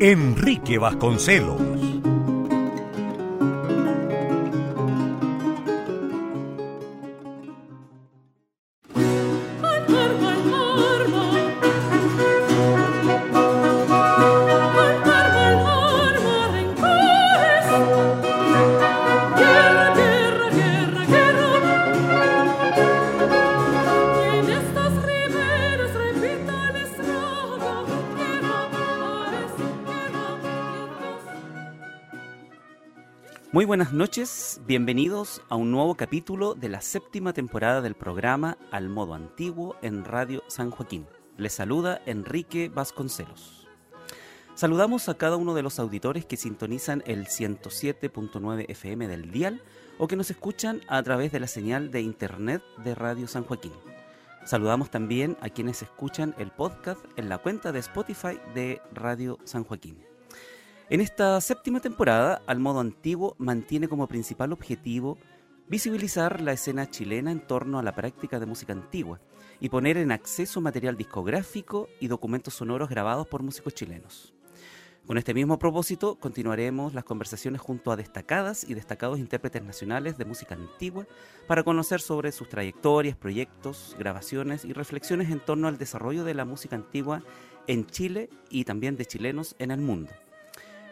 Enrique Vasconcelos. Buenas noches, bienvenidos a un nuevo capítulo de la séptima temporada del programa Al Modo Antiguo en Radio San Joaquín. Les saluda Enrique Vasconcelos. Saludamos a cada uno de los auditores que sintonizan el 107.9 FM del dial o que nos escuchan a través de la señal de internet de Radio San Joaquín. Saludamos también a quienes escuchan el podcast en la cuenta de Spotify de Radio San Joaquín. En esta séptima temporada, Al Modo Antiguo mantiene como principal objetivo visibilizar la escena chilena en torno a la práctica de música antigua y poner en acceso material discográfico y documentos sonoros grabados por músicos chilenos. Con este mismo propósito, continuaremos las conversaciones junto a destacadas y destacados intérpretes nacionales de música antigua para conocer sobre sus trayectorias, proyectos, grabaciones y reflexiones en torno al desarrollo de la música antigua en Chile y también de chilenos en el mundo.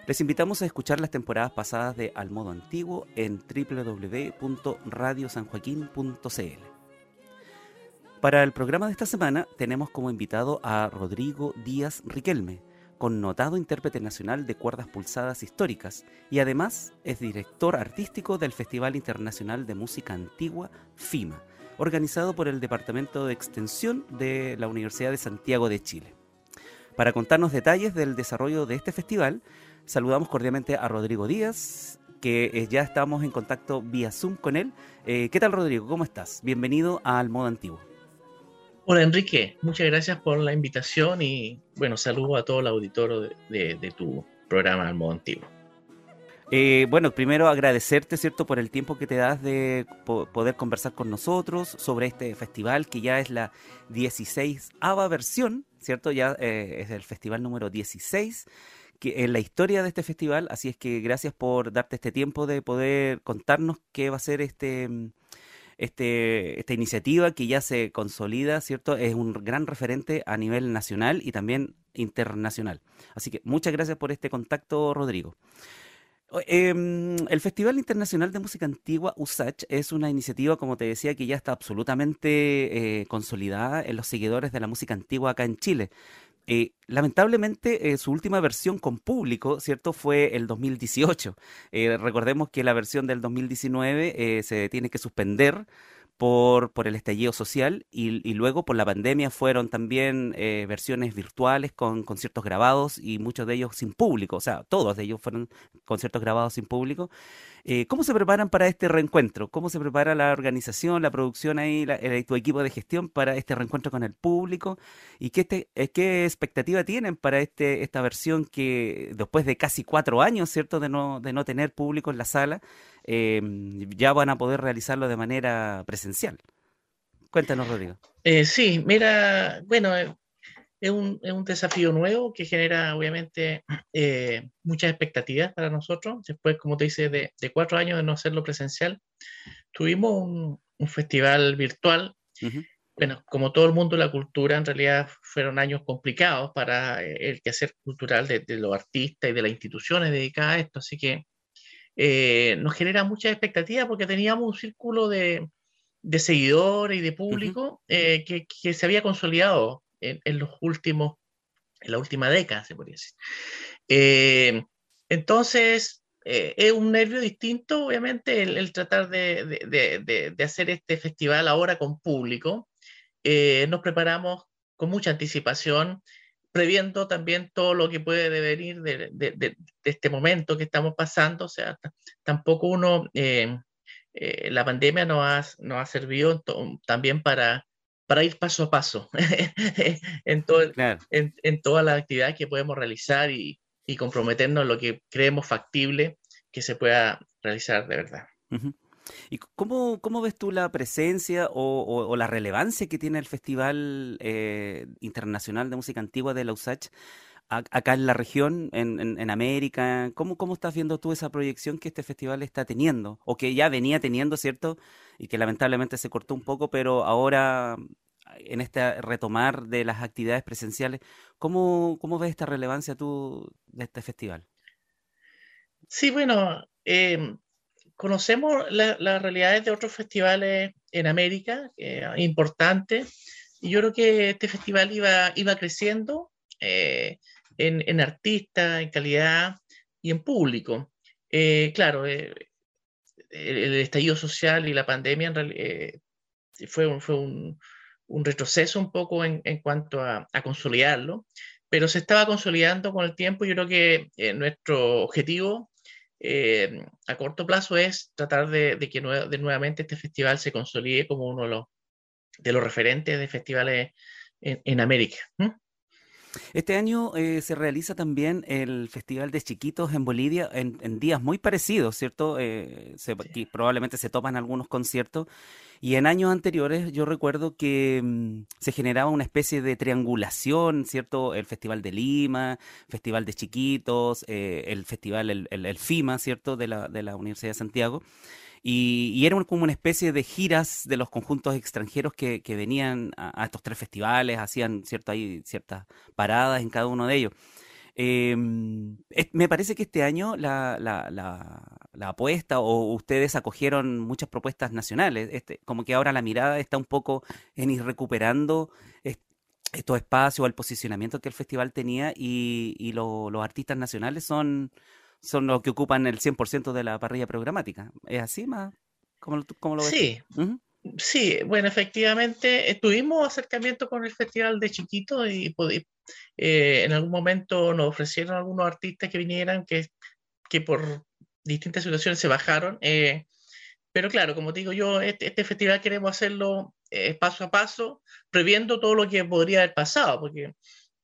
Les invitamos a escuchar las temporadas pasadas de Al Modo Antiguo en www.radiosanjoaquín.cl. Para el programa de esta semana tenemos como invitado a Rodrigo Díaz Riquelme, connotado intérprete nacional de cuerdas pulsadas históricas y además es director artístico del Festival Internacional de Música Antigua FIMA, organizado por el Departamento de Extensión de la Universidad de Santiago de Chile. Para contarnos detalles del desarrollo de este festival, Saludamos cordialmente a Rodrigo Díaz, que eh, ya estamos en contacto vía Zoom con él. Eh, ¿Qué tal, Rodrigo? ¿Cómo estás? Bienvenido al Modo Antiguo. Hola, Enrique. Muchas gracias por la invitación y, bueno, saludo a todo el auditorio de, tu programa al Modo Antiguo. Eh, bueno, primero agradecerte, ¿cierto?, por el tiempo que te das de poder conversar con nosotros sobre este festival que ya es la 16 ava versión, ¿cierto? Ya es el festival número 16 en la historia de este festival, así es que gracias por darte este tiempo de poder contarnos qué va a ser este, mm, este, esta iniciativa que ya se consolida, ¿cierto? Es un gran referente a nivel nacional y también internacional. Así que muchas gracias por este contacto, Rodrigo. Em, el Festival Internacional de Música Antigua, USACH, es una iniciativa, como te decía, que ya está absolutamente eh, consolidada en los seguidores de la música antigua acá en Chile. Eh, lamentablemente, eh, su última versión con público, ¿cierto? Fue el 2018. Eh, recordemos que la versión del 2019 se tiene que suspender por, por el estallido social y, y, luego por la pandemia fueron también versiones virtuales con conciertos grabados y muchos de ellos sin público, o sea, todos de ellos fueron conciertos grabados sin público. Eh, ¿Cómo se preparan para este reencuentro? ¿Cómo se prepara la organización, la producción ahí, eh, tu equipo de gestión para este reencuentro con el público? ¿Y qué, este, eh, qué expectativa tienen para este, esta versión que después de casi cuatro años, ¿cierto?, de no, de no tener público en la sala, ya van a poder realizarlo de manera presencial. Cuéntanos, Rodrigo. sí, mira, bueno, es un, es un, desafío nuevo que genera obviamente eh, muchas expectativas para nosotros. Después, como te dice, de, de, cuatro años de no hacerlo presencial, tuvimos un, un festival virtual. Bueno, como todo el mundo, la cultura en realidad fueron años complicados para eh, el quehacer cultural de, de los artistas y de las instituciones dedicadas a esto. Así que eh, nos genera muchas expectativas porque teníamos un círculo de, de seguidores y de público que, que, se había consolidado en, los últimos, en la última década, se podría decir. Eh, entonces, eh, es un nervio distinto, obviamente, el, tratar de, de, de, hacer este festival ahora con público. Eh, nos preparamos con mucha anticipación previendo también todo lo que puede devenir de, de, este momento que estamos pasando. O sea, tampoco uno, eh, eh, la pandemia nos ha, nos ha servido también para, para ir paso a paso en, todo, en, en, todas las actividades que podemos realizar y, y, comprometernos en lo que creemos factible que se pueda realizar de verdad. ¿Y cómo, cómo, ves tú la presencia o, la relevancia que tiene el Festival eh, Internacional de Música Antigua de Lausach acá en la región, en, en, América? ¿Cómo, ¿Cómo estás viendo tú esa proyección que este festival está teniendo? O que ya venía teniendo, ¿cierto? Y que lamentablemente se cortó un poco, pero ahora en este retomar de las actividades presenciales, ¿cómo, cómo ves esta relevancia tú de este festival? Sí, bueno, eh, conocemos las realidades de otros festivales en América, eh, importantes, y yo creo que este festival iba, iba creciendo eh, en, en artistas, en calidad y en público. Eh, claro, el, estallido social y la pandemia en realidad, fue, un, fue un, un, retroceso un poco en, en cuanto a, a, consolidarlo, pero se estaba consolidando con el tiempo. Yo creo que nuestro objetivo eh, a corto plazo es tratar de, que de nuevamente este festival se consolide como uno de los, de los referentes de festivales en, América. Este año eh, se realiza también el Festival de Chiquitos en Bolivia en, días muy parecidos, ¿cierto? Eh, probablemente se toman algunos conciertos. Y en años anteriores yo recuerdo que mm, se generaba una especie de triangulación, ¿cierto? El Festival de Lima, Festival de Chiquitos, eh, el Festival, el, FIMA, ¿cierto? De la, de la Universidad de Santiago. Y, era como una especie de giras de los conjuntos extranjeros que, venían a, estos tres festivales, hacían cierto, ahí, ciertas paradas en cada uno de ellos. Em, me parece que este año la, la, la, apuesta o ustedes acogieron muchas propuestas nacionales, este, como que ahora la mirada está un poco en ir recuperando estos espacios, el posicionamiento que el festival tenía y, y los artistas nacionales son son los que ocupan el 100% de la parrilla programática. ¿Es así, más? ¿Cómo, lo ves? Sí. Sí, bueno, efectivamente, tuvimos acercamiento con el Festival de Chiquito y eh, en algún momento nos ofrecieron algunos artistas que vinieran que, que por distintas situaciones se bajaron. Eh, pero claro, como digo yo, este, este festival queremos hacerlo eh, paso a paso, previendo todo lo que podría haber pasado, porque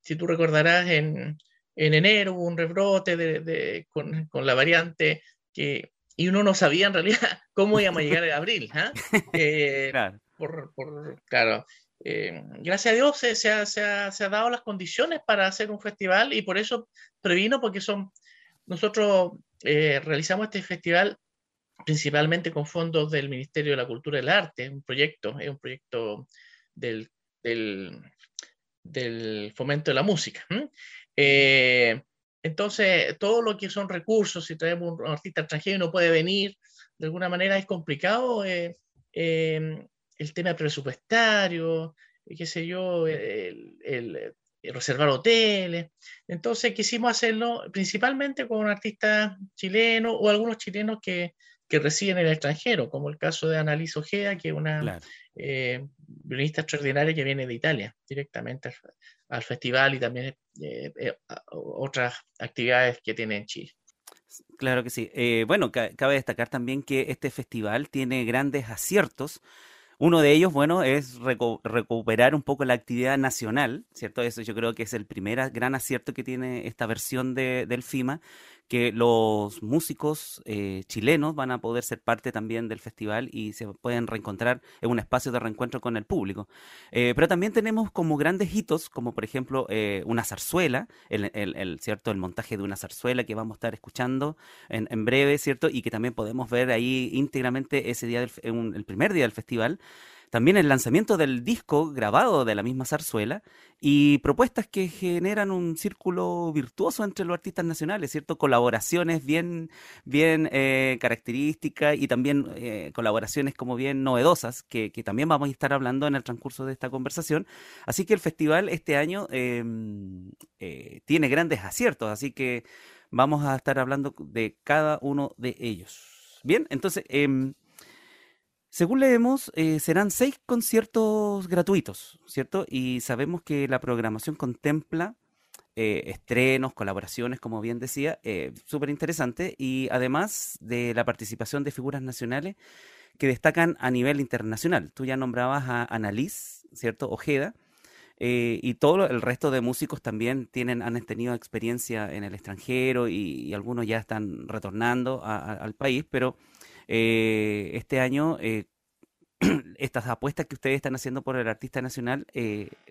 si tú recordarás, en, en enero hubo un rebrote de, con, con, la variante que, y uno no sabía en realidad cómo íbamos a llegar en abril. ¿ah? Eh, claro. Por, por, claro. Eh, gracias a Dios se, se, ha, se, ha, se, ha, dado las condiciones para hacer un festival y por eso previno, porque son, nosotros eh, realizamos este festival principalmente con fondos del Ministerio de la Cultura y el Arte, un proyecto, es un proyecto del, del, del fomento de la música. Eh, entonces, todo lo que son recursos, si traemos un artista extranjero y no puede venir, de alguna manera es complicado eh, em, el tema presupuestario, qué sé yo, el, reservar hoteles. Entonces, quisimos hacerlo principalmente con un artista chileno o algunos chilenos que, que residen en el extranjero, como el caso de Annalise Ojea, que es una eh, violinista extraordinaria que viene de Italia directamente al, festival y también eh, eh, otras actividades que tiene en Chile. Claro que sí. bueno, cabe destacar también que este festival tiene grandes aciertos. Uno de ellos, bueno, es recuperar un poco la actividad nacional, ¿cierto? Eso yo creo que es el primer gran acierto que tiene esta versión de, del FIMA, que los músicos eh, chilenos van a poder ser parte también del festival y se pueden reencontrar en un espacio de reencuentro con el público. Eh, pero también tenemos como grandes hitos, como por ejemplo eh, una zarzuela, el, el, ¿cierto? el montaje de una zarzuela que vamos a estar escuchando en, en breve, ¿cierto? Y que también podemos ver ahí íntegramente ese día, del, el primer día del festival también el lanzamiento del disco grabado de la misma zarzuela y propuestas que generan un círculo virtuoso entre los artistas nacionales, ¿cierto? Colaboraciones bien, bien eh, características y también eh, colaboraciones como bien novedosas que, también vamos a estar hablando en el transcurso de esta conversación. Así que el festival este año em, eh, tiene grandes aciertos, así que vamos a estar hablando de cada uno de ellos. Bien, entonces... Em, según leemos, eh, serán seis conciertos gratuitos, ¿cierto? Y sabemos que la programación contempla eh, estrenos, colaboraciones, como bien decía, eh, súper interesante, y además de la participación de figuras nacionales que destacan a nivel internacional. Tú ya nombrabas a Annalise, ¿cierto? Ojeda, eh, y todo el resto de músicos también tienen, han tenido experiencia en el extranjero y, algunos ya están retornando al país, pero eh, este año eh, estas apuestas que ustedes están haciendo por el artista nacional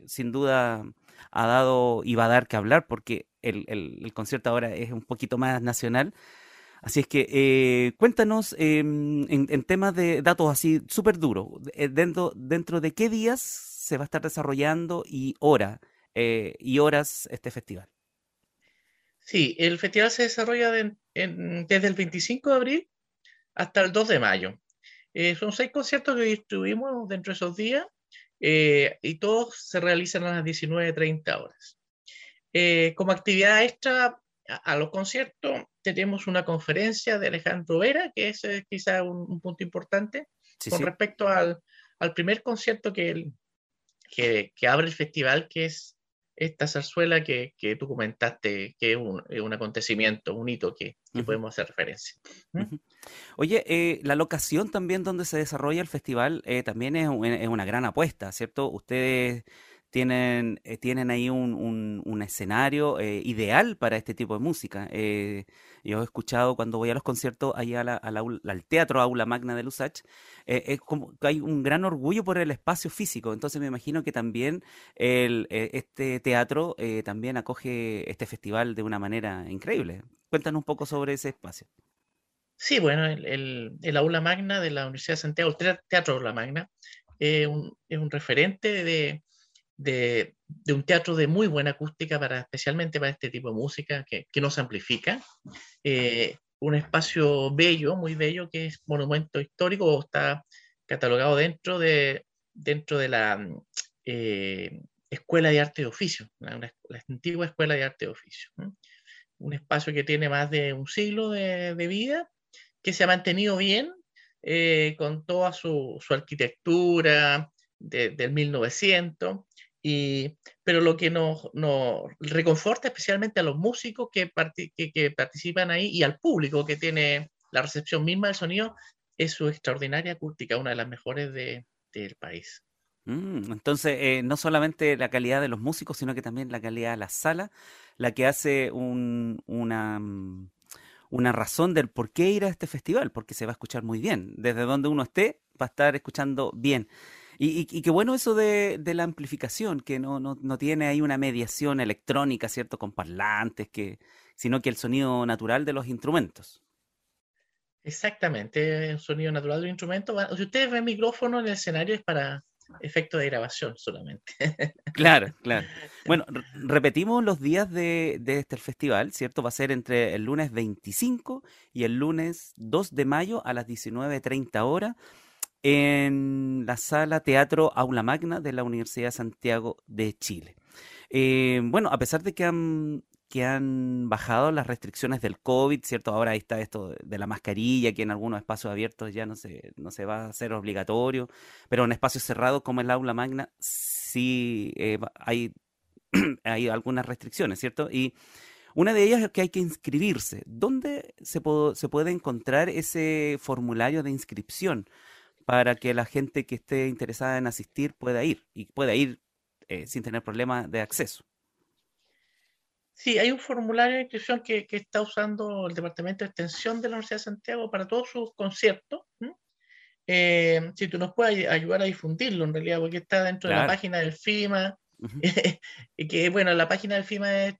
sin duda ha dado y va a dar que hablar porque el, concierto ahora es un poquito más nacional. Así es que cuéntanos em, en, temas de datos así súper duros, dentro, dentro de qué días se va a estar desarrollando y hora eh, y horas este festival. Sí, el festival se desarrolla desde el 25 de abril hasta el 2 de mayo. Eh, son seis conciertos que distribuimos dentro de esos días eh, y todos se realizan a las 19.30 horas. como actividad extra a, los conciertos tenemos una conferencia de Alejandro Vera, que es quizá un, punto importante con respecto al, al, primer concierto que él, que, abre el festival, que es esta zarzuela que, que tú comentaste, que es un, un, acontecimiento, un hito que, podemos hacer referencia. Oye, eh, la locación también donde se desarrolla el festival eh, también es, es, una gran apuesta, ¿cierto? Ustedes tienen, eh, tienen ahí un, un, escenario eh, ideal para este tipo de música. Eh, yo he escuchado cuando voy a los conciertos ahí al teatro Aula Magna de Lusach, es hay un gran orgullo por el espacio físico. Entonces me imagino que también este teatro también acoge este festival de una manera increíble. Cuéntanos un poco sobre ese espacio. Sí, bueno, el, el, Aula Magna de la Universidad de Santiago, el Teatro Aula Magna, es un referente de, de, un teatro de muy buena acústica, para, especialmente para este tipo de música que, que no se amplifica. Eh, un espacio bello, muy bello, que es monumento histórico, está catalogado dentro de, dentro de la eh, Escuela de Arte de Oficio, la, antigua Escuela de Arte de Oficio. Un espacio que tiene más de un siglo de, vida, que se ha mantenido bien, eh, con toda su, su arquitectura del 1900, pero lo que nos, reconforta especialmente a los músicos que, que, participan ahí y al público que tiene la recepción misma del sonido es su extraordinaria acústica, una de las mejores del país. Mm, entonces, eh, no solamente la calidad de los músicos, sino que también la calidad de la sala, la que hace mm, una razón del por qué ir a este festival, porque se va a escuchar muy bien. Desde donde uno esté, va a estar escuchando bien. Y, qué bueno eso de, la amplificación, que no, no, tiene ahí una mediación electrónica, ¿cierto? Con parlantes, que, sino que el sonido natural de los instrumentos. Exactamente, el sonido natural de los instrumentos. Si ustedes ven micrófono en el escenario es para efecto de grabación solamente. Claro, claro. Bueno, repetimos los días de, de, este festival, ¿cierto? Va a ser entre el lunes 25 y el lunes 2 de mayo a las 19.30 horas en la sala Teatro Aula Magna de la Universidad de Santiago de Chile. Eh, bueno, a pesar de que han, que han bajado las restricciones del COVID, ¿cierto? Ahora está esto de la mascarilla, que en algunos espacios abiertos ya no se, no se va a hacer obligatorio, pero en espacios cerrados como el Aula Magna sí eh, hay, hay algunas restricciones, ¿cierto? Y una de ellas es que hay que inscribirse. ¿Dónde se, se puede encontrar ese formulario de inscripción? Para que la gente que esté interesada en asistir pueda ir y pueda ir eh, sin tener problemas de acceso. Sí, hay un formulario de inscripción que, está usando el Departamento de Extensión de la Universidad de Santiago para todos sus conciertos. Eh, si tú nos puedes ayudar a difundirlo, en realidad, porque está dentro de la página del FIMA. y que, bueno, la página del FIMA es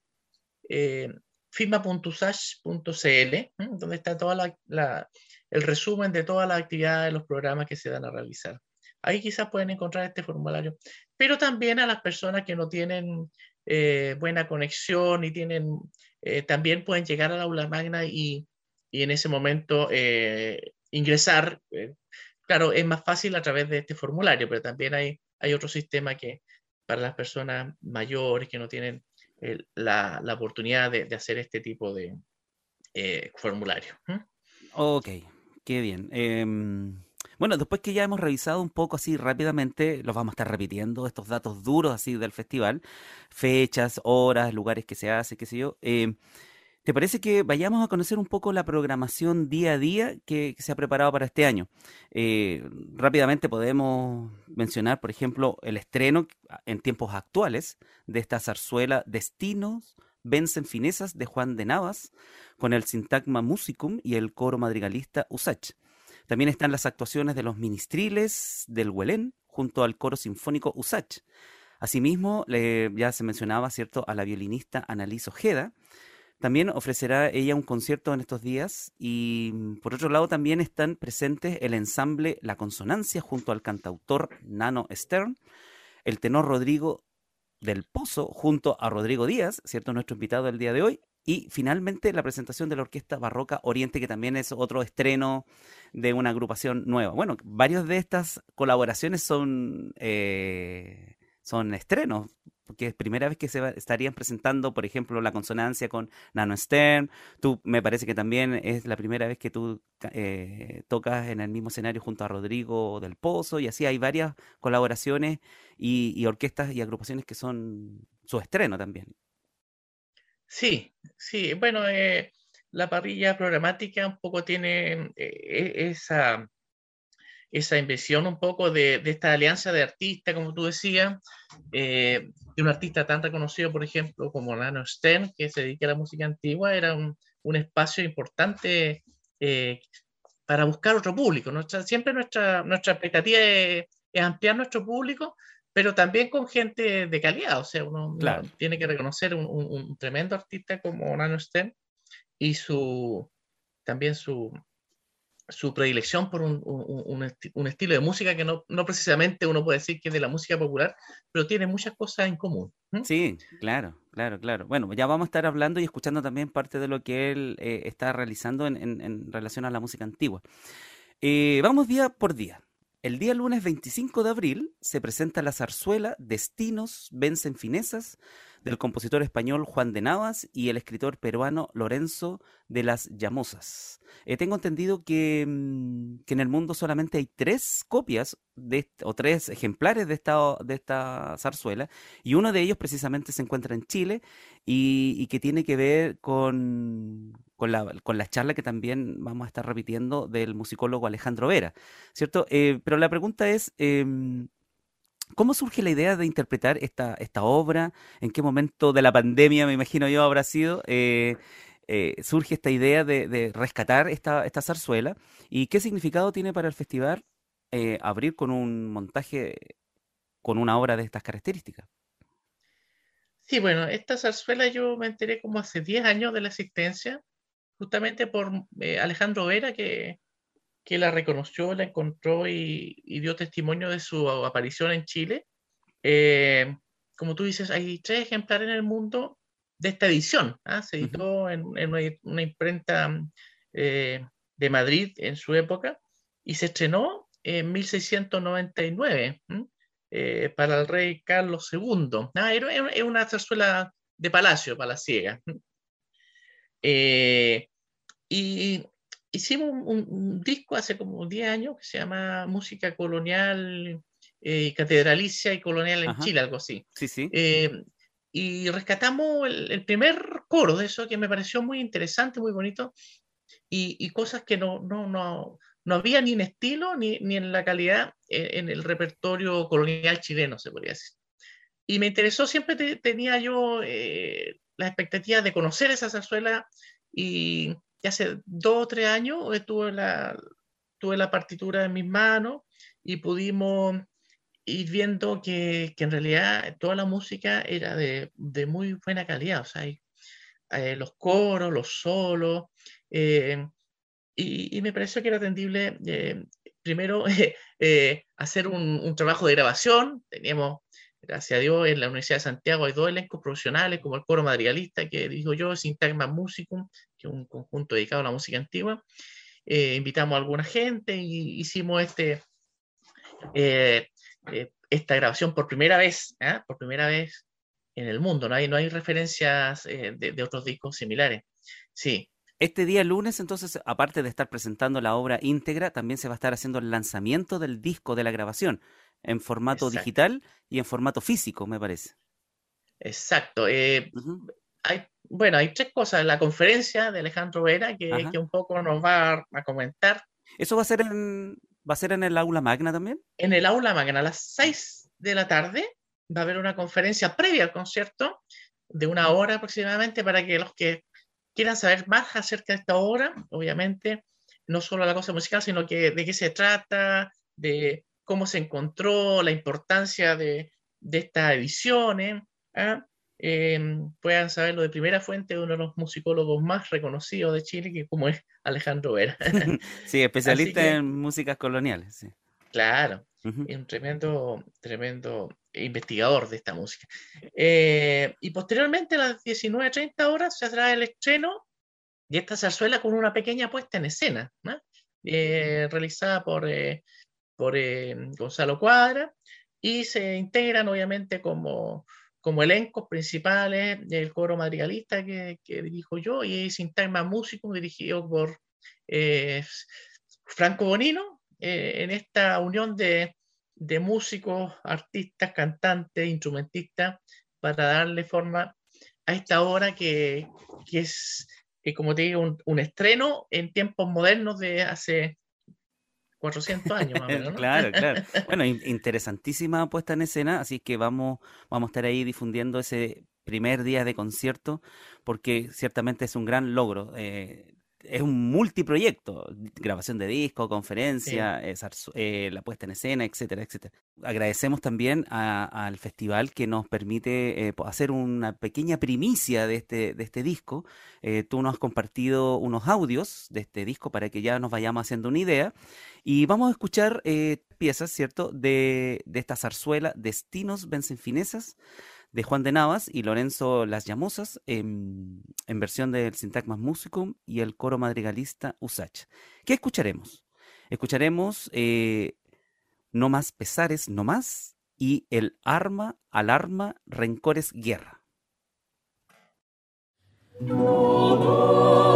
eh, fima.usach.cl, donde está toda la, el resumen de todas las actividades, los programas que se dan a realizar. Ahí quizás pueden encontrar este formulario, pero también a las personas que no tienen eh, buena conexión y tienen, eh, también pueden llegar al aula magna y, y en ese momento eh, ingresar. claro, es más fácil a través de este formulario, pero también hay, hay otro sistema que para las personas mayores que no tienen la, la, oportunidad de, de, hacer este tipo de formulario. Ok, Qué bien. Em, Bueno, después que ya hemos revisado un poco así rápidamente, los vamos a estar repitiendo, estos datos duros así del festival, fechas, horas, lugares que se hace, qué sé yo. Eh, ¿Te parece que vayamos a conocer un poco la programación día a día que, se ha preparado para este año? Eh, rápidamente podemos mencionar, por ejemplo, el estreno en tiempos actuales de esta zarzuela Destinos vencen finesas de Juan de Navas con el Sintagma Musicum y el coro madrigalista Usach. También están las actuaciones de los ministriles del Huelén junto al coro sinfónico Usach. Asimismo, ya se mencionaba, ¿cierto?, a la violinista Annalise Ojeda, también ofrecerá ella un concierto en estos días y mm, por otro lado también están presentes el ensamble La Consonancia junto al cantautor Nano Stern, el tenor Rodrigo del Pozo junto a Rodrigo Díaz, ¿cierto? Nuestro invitado del día de hoy. Y finalmente la presentación de la Orquesta Barroca Oriente, que también es otro estreno de una agrupación nueva. Bueno, varias de estas colaboraciones son, eh, son estrenos porque es primera vez que se estarían presentando, por ejemplo, la consonancia con Nano Stern. Tú me parece que también es la primera vez que tú eh, tocas en el mismo escenario junto a Rodrigo del Pozo, y así hay varias colaboraciones y, orquestas y agrupaciones que son su estreno también. Sí, sí, bueno, eh, la parrilla programática un poco tiene eh, e-, esa esa inversión un poco de, esta alianza de artistas, como tú decías, eh, de un artista tan reconocido, por ejemplo, como Nano Stern, que se dedica a la música antigua, era un, espacio importante eh, para buscar otro público. Nuestra, siempre nuestra, nuestra expectativa es, ampliar nuestro público, pero también con gente de calidad. O sea, uno, tiene que reconocer un, un, tremendo artista como Nano Stern y su, también su, su predilección por un, un, estilo de música que no, no, precisamente uno puede decir que es de la música popular, pero tiene muchas cosas en común. Sí, claro, claro, claro. Bueno, ya vamos a estar hablando y escuchando también parte de lo que él eh, está realizando en, en, relación a la música antigua. Eh, vamos día por día. El día lunes 25 de abril se presenta la zarzuela Destinos vencen finesas del compositor español Juan de Navas y el escritor peruano Lorenzo de las Llamosas. Eh, tengo entendido que, mm, que, en el mundo solamente hay tres copias o tres ejemplares de esta, de esta zarzuela y uno de ellos precisamente se encuentra en Chile y, que tiene que ver con, con, la, con la charla que también vamos a estar repitiendo del musicólogo Alejandro Vera, ¿cierto? Eh, pero la pregunta es... Em, ¿Cómo surge la idea de interpretar esta, esta obra? ¿En qué momento de la pandemia, me imagino yo, habrá sido? Eh, eh, surge esta idea de, rescatar esta, esta, zarzuela y qué significado tiene para el festival eh, abrir con un montaje, con una obra de estas características. Sí, bueno, esta zarzuela yo me enteré como hace 10 años de la existencia, justamente por Alejandro Vera, que, que la reconoció, la encontró y, dio testimonio de su aparición en Chile. Eh, como tú dices, hay tres ejemplares en el mundo de esta edición. ¿ah? Se editó en, una, imprenta eh, de Madrid en su época y se estrenó en 1699 eh, para el rey Carlos II. Ah, es una zarzuela de palacio, palaciega. y hicimos un, disco hace como 10 años que se llama Música Colonial, eh, Catedralicia y Colonial en Chile, algo así. Sí, sí. Eh, y rescatamos el, primer coro de eso que me pareció muy interesante, muy bonito, y, cosas que no, no, no, no, había ni en estilo ni, ni en la calidad eh, en, el repertorio colonial chileno, se podría decir. Y me interesó, siempre tenía yo eh, la expectativa de conocer esa zarzuela y, ya hace dos o tres años tuve la, tuve la partitura en mis manos y pudimos ir viendo que, en realidad toda la música era de, muy buena calidad, o sea, eh, los coros, los solos, eh, y, y, me pareció que era atendible eh, primero hacer un, un, trabajo de grabación, teníamos gracias a Dios, en la Universidad de Santiago hay dos elencos profesionales, como el coro madrigalista, que digo yo, Sintagma Musicum, que es un conjunto dedicado a la música antigua. Eh, invitamos a alguna gente y hicimos este, eh, eh, esta grabación por primera vez, ¿ah? por primera vez en el mundo. No hay, no hay referencias de, otros discos similares. Sí, Este día lunes, entonces, aparte de estar presentando la obra íntegra, también se va a estar haciendo el lanzamiento del disco de la grabación en formato digital y en formato físico, me parece. Exacto. Eh, hay, bueno, hay tres cosas. La conferencia de Alejandro Vera, que, que un poco nos va a, comentar. ¿Eso va a ser en, va a ser en el aula magna también? En el aula magna, a las seis de la tarde, va a haber una conferencia previa al concierto de una hora aproximadamente para que los que quieran saber más acerca de esta obra, obviamente, no solo la cosa musical, sino que de qué se trata, de cómo se encontró, la importancia de, de estas ediciones, ¿ah? em, puedan saberlo de primera fuente de uno de los musicólogos más reconocidos de Chile, que como es Alejandro Vera. sí, especialista en músicas coloniales. Sí. Claro, un tremendo, tremendo investigador de esta música. Eh, y posteriormente a las 19.30 horas se hará el estreno de esta zarzuela con una pequeña puesta en escena, eh, realizada por, eh, por Gonzalo Cuadra, y se integran obviamente como, como elencos principales el coro madrigalista que, que dirijo yo y Sintagma Músico dirigido por Franco Bonino en esta unión de de músicos, artistas, cantantes, instrumentistas, para darle forma a esta obra que, es, que como te digo, un, estreno en tiempos modernos de hace 400 años. claro, claro. Bueno, interesantísima puesta en escena, así que vamos, vamos a estar ahí difundiendo ese primer día de concierto, porque ciertamente es un gran logro. Eh, es un multiproyecto, grabación de disco, conferencia, eh, la puesta en escena, etcétera, etcétera. Agradecemos también al festival que nos permite eh, hacer una pequeña primicia de este, de este disco. Eh, tú nos has compartido unos audios de este disco para que ya nos vayamos haciendo una idea. Y vamos a escuchar piezas, ¿cierto?, de, de esta zarzuela, Destinos Bencenfinesas de Juan de Navas y Lorenzo Las Llamosas en, versión del Sintagmas Musicum y el coro madrigalista Usach. ¿Qué escucharemos? Escucharemos eh, No más pesares, no más y el arma, alarma, rencores, guerra. Lord,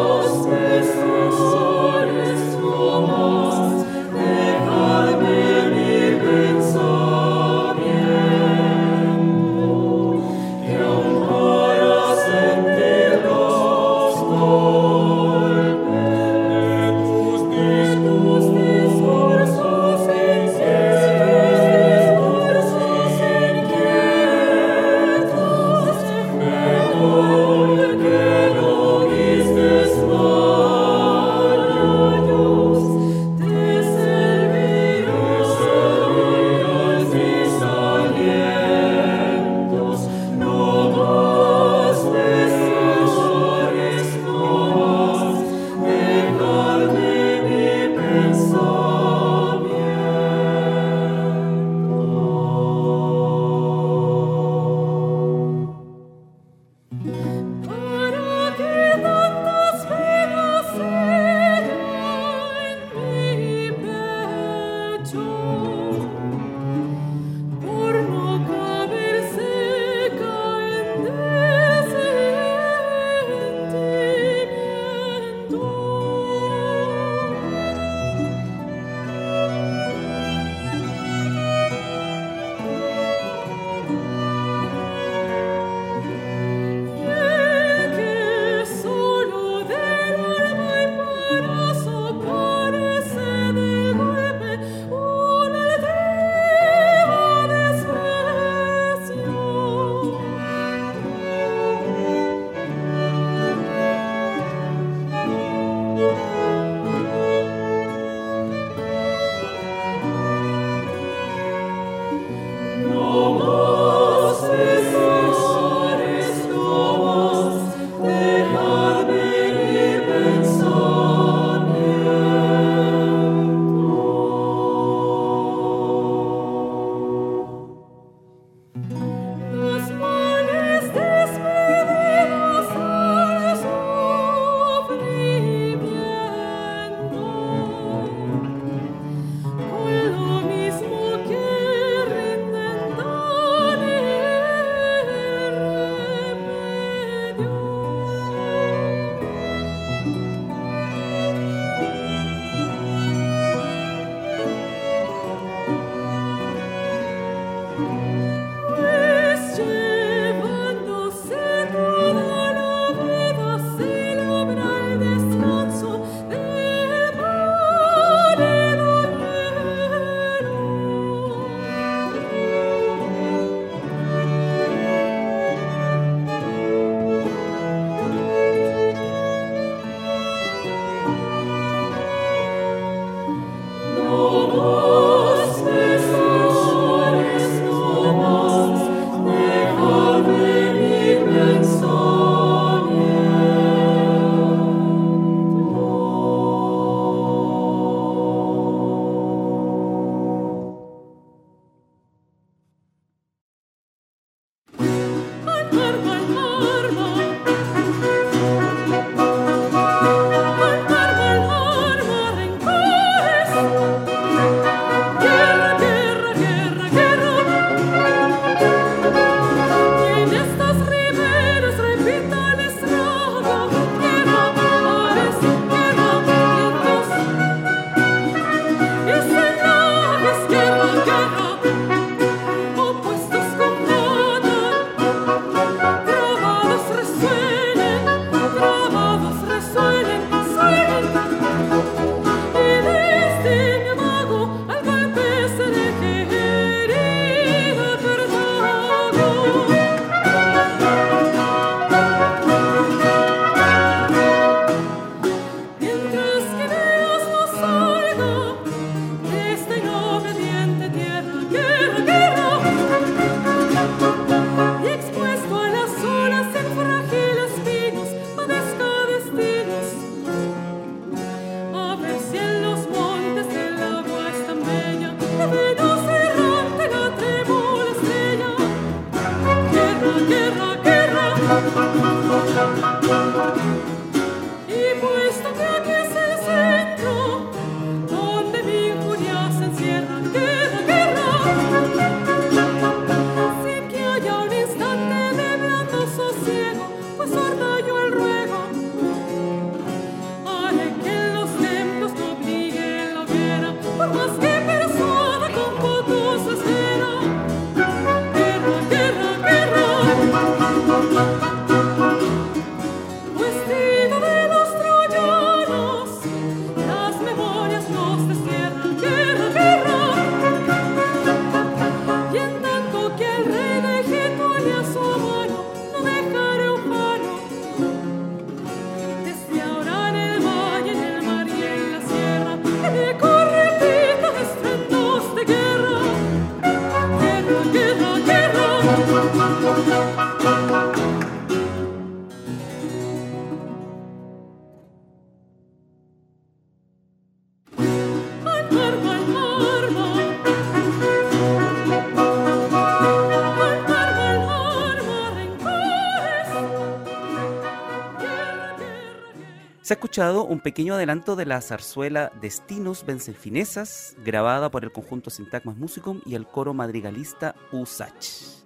Se ha escuchado un pequeño adelanto de la zarzuela Destinos Vencefinesas, grabada por el conjunto Sintagmas Musicum y el coro madrigalista Usach.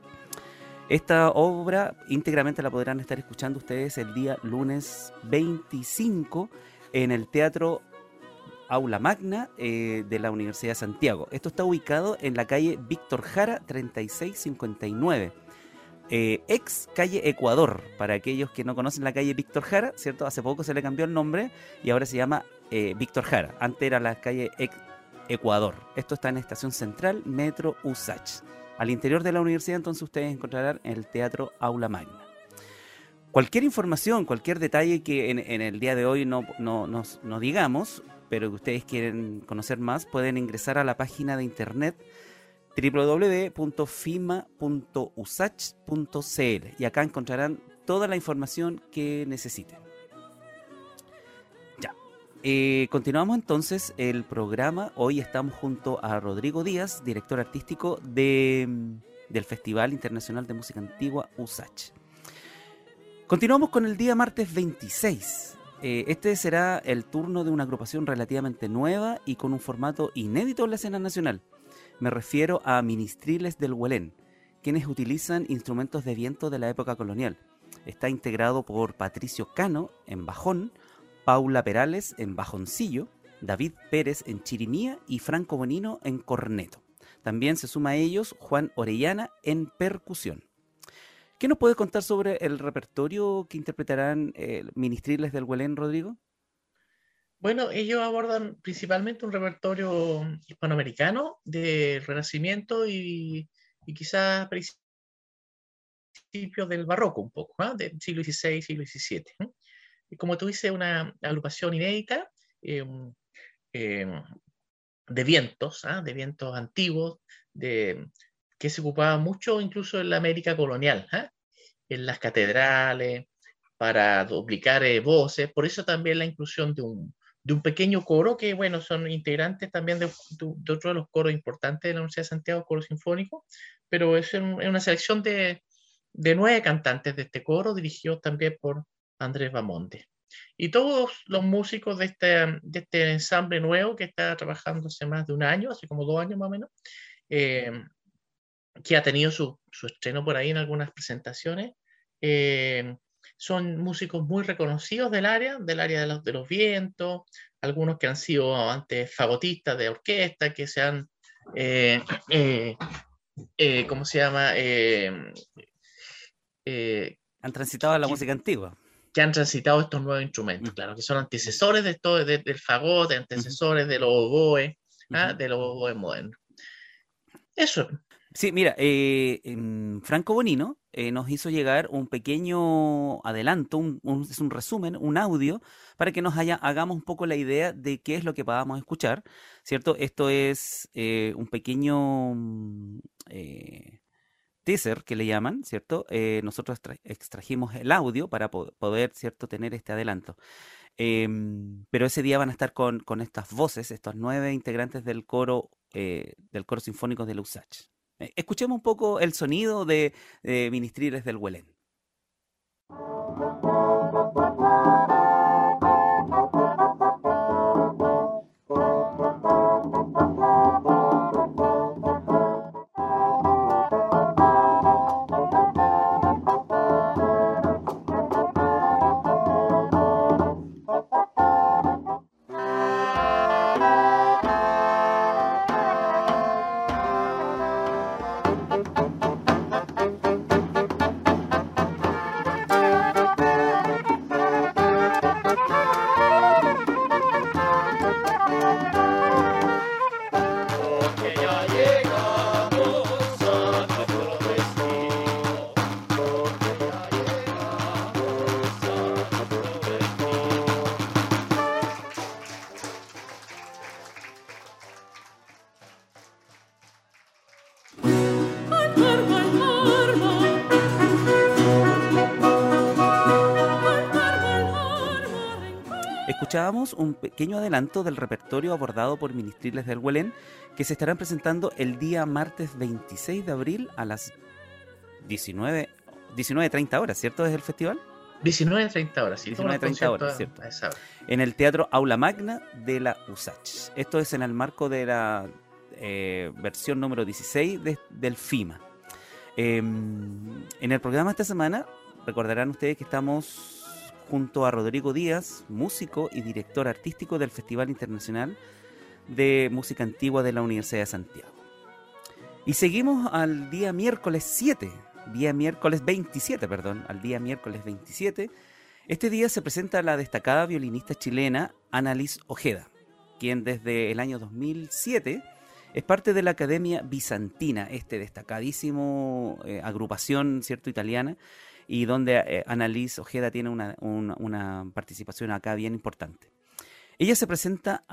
Esta obra íntegramente la podrán estar escuchando ustedes el día lunes 25 en el Teatro Aula Magna eh, de la Universidad de Santiago. Esto está ubicado en la calle Víctor Jara 3659 eh, ex calle Ecuador, para aquellos que no conocen la calle Víctor Jara, ¿cierto? Hace poco se le cambió el nombre y ahora se llama eh, Víctor Jara. Antes era la calle Ecuador. Esto está en Estación Central, Metro Usach. Al interior de la universidad, entonces ustedes encontrarán el Teatro Aula Magna. Cualquier información, cualquier detalle que en, el día de hoy no, no, no digamos, pero que ustedes quieren conocer más, pueden ingresar a la página de internet www.fima.usach.cl y acá encontrarán toda la información que necesiten. Ya, eh, continuamos entonces el programa. Hoy estamos junto a Rodrigo Díaz, director artístico de, del Festival Internacional de Música Antigua USACH. Continuamos con el día martes 26. Eh, este será el turno de una agrupación relativamente nueva y con un formato inédito en la escena nacional. Me refiero a ministriles del Huelén, quienes utilizan instrumentos de viento de la época colonial. Está integrado por Patricio Cano en bajón, Paula Perales en bajoncillo, David Pérez en chirimía y Franco Bonino en corneto. También se suma a ellos Juan Orellana en percusión. ¿Qué nos puede contar sobre el repertorio que interpretarán eh, ministriles del Huelén, Rodrigo? Bueno, ellos abordan principalmente un repertorio hispanoamericano del Renacimiento y, quizás principios del Barroco un poco, ¿ah? del siglo XVI, siglo XVII. Y como tú dices, una agrupación inédita em, em, de vientos, ¿ah? de vientos antiguos, de, que se ocupaba mucho incluso en la América colonial, ¿ah? en las catedrales, para duplicar eh, voces. Por eso también la inclusión de un, de un pequeño coro que, bueno, son integrantes también de, de, otro de los coros importantes de la Universidad de Santiago, coro sinfónico, pero es, una selección de, de, nueve cantantes de este coro, dirigidos también por Andrés Bamonte. Y todos los músicos de este, de este ensamble nuevo que está trabajando hace más de un año, hace como dos años más o menos, eh, que ha tenido su, su, estreno por ahí en algunas presentaciones, eh, son músicos muy reconocidos del área, del área de los, de los vientos, algunos que han sido antes fagotistas de orquesta, que se han, eh, eh, eh, ¿cómo se llama? han transitado la música antigua. Que han transitado estos nuevos instrumentos, claro, que son antecesores de esto, del fagote, antecesores de los oboes, ¿ah? de los oboes modernos. Eso. Sí, mira, Franco Bonino eh, nos hizo llegar un pequeño adelanto, un, es un resumen, un audio, para que nos haya, hagamos un poco la idea de qué es lo que podamos escuchar, ¿cierto? Esto es eh, un pequeño mm, eh, teaser que le llaman, ¿cierto? nosotros extrajimos el audio para poder, ¿cierto?, tener este adelanto. Em, pero ese día van a estar con, estas voces, estos nueve integrantes del coro, del coro sinfónico de Lusach. Eh, escuchemos un poco el sonido de, de Ministriles del Huelén. Escuchábamos un pequeño adelanto del repertorio abordado por Ministriles del Huelén que se estarán presentando el día martes 26 de abril a las 19, 19.30 horas, ¿cierto? ¿Es el festival? 19.30 horas, sí. 19.30 horas, ¿cierto? En el Teatro Aula Magna de la USACH. Esto es en el marco de la eh, versión número 16 del FIMA. Em, en el programa esta semana, recordarán ustedes que estamos junto a Rodrigo Díaz, músico y director artístico del Festival Internacional de Música Antigua de la Universidad de Santiago. Y seguimos al día miércoles 7, día miércoles 27, perdón, al día miércoles 27. Este día se presenta la destacada violinista chilena Annalise Ojeda, quien desde el año 2007 es parte de la Academia Bizantina, este destacadísimo eh, agrupación cierto italiana y donde eh, Annalise Ojeda tiene una, participación acá bien importante. Ella se presenta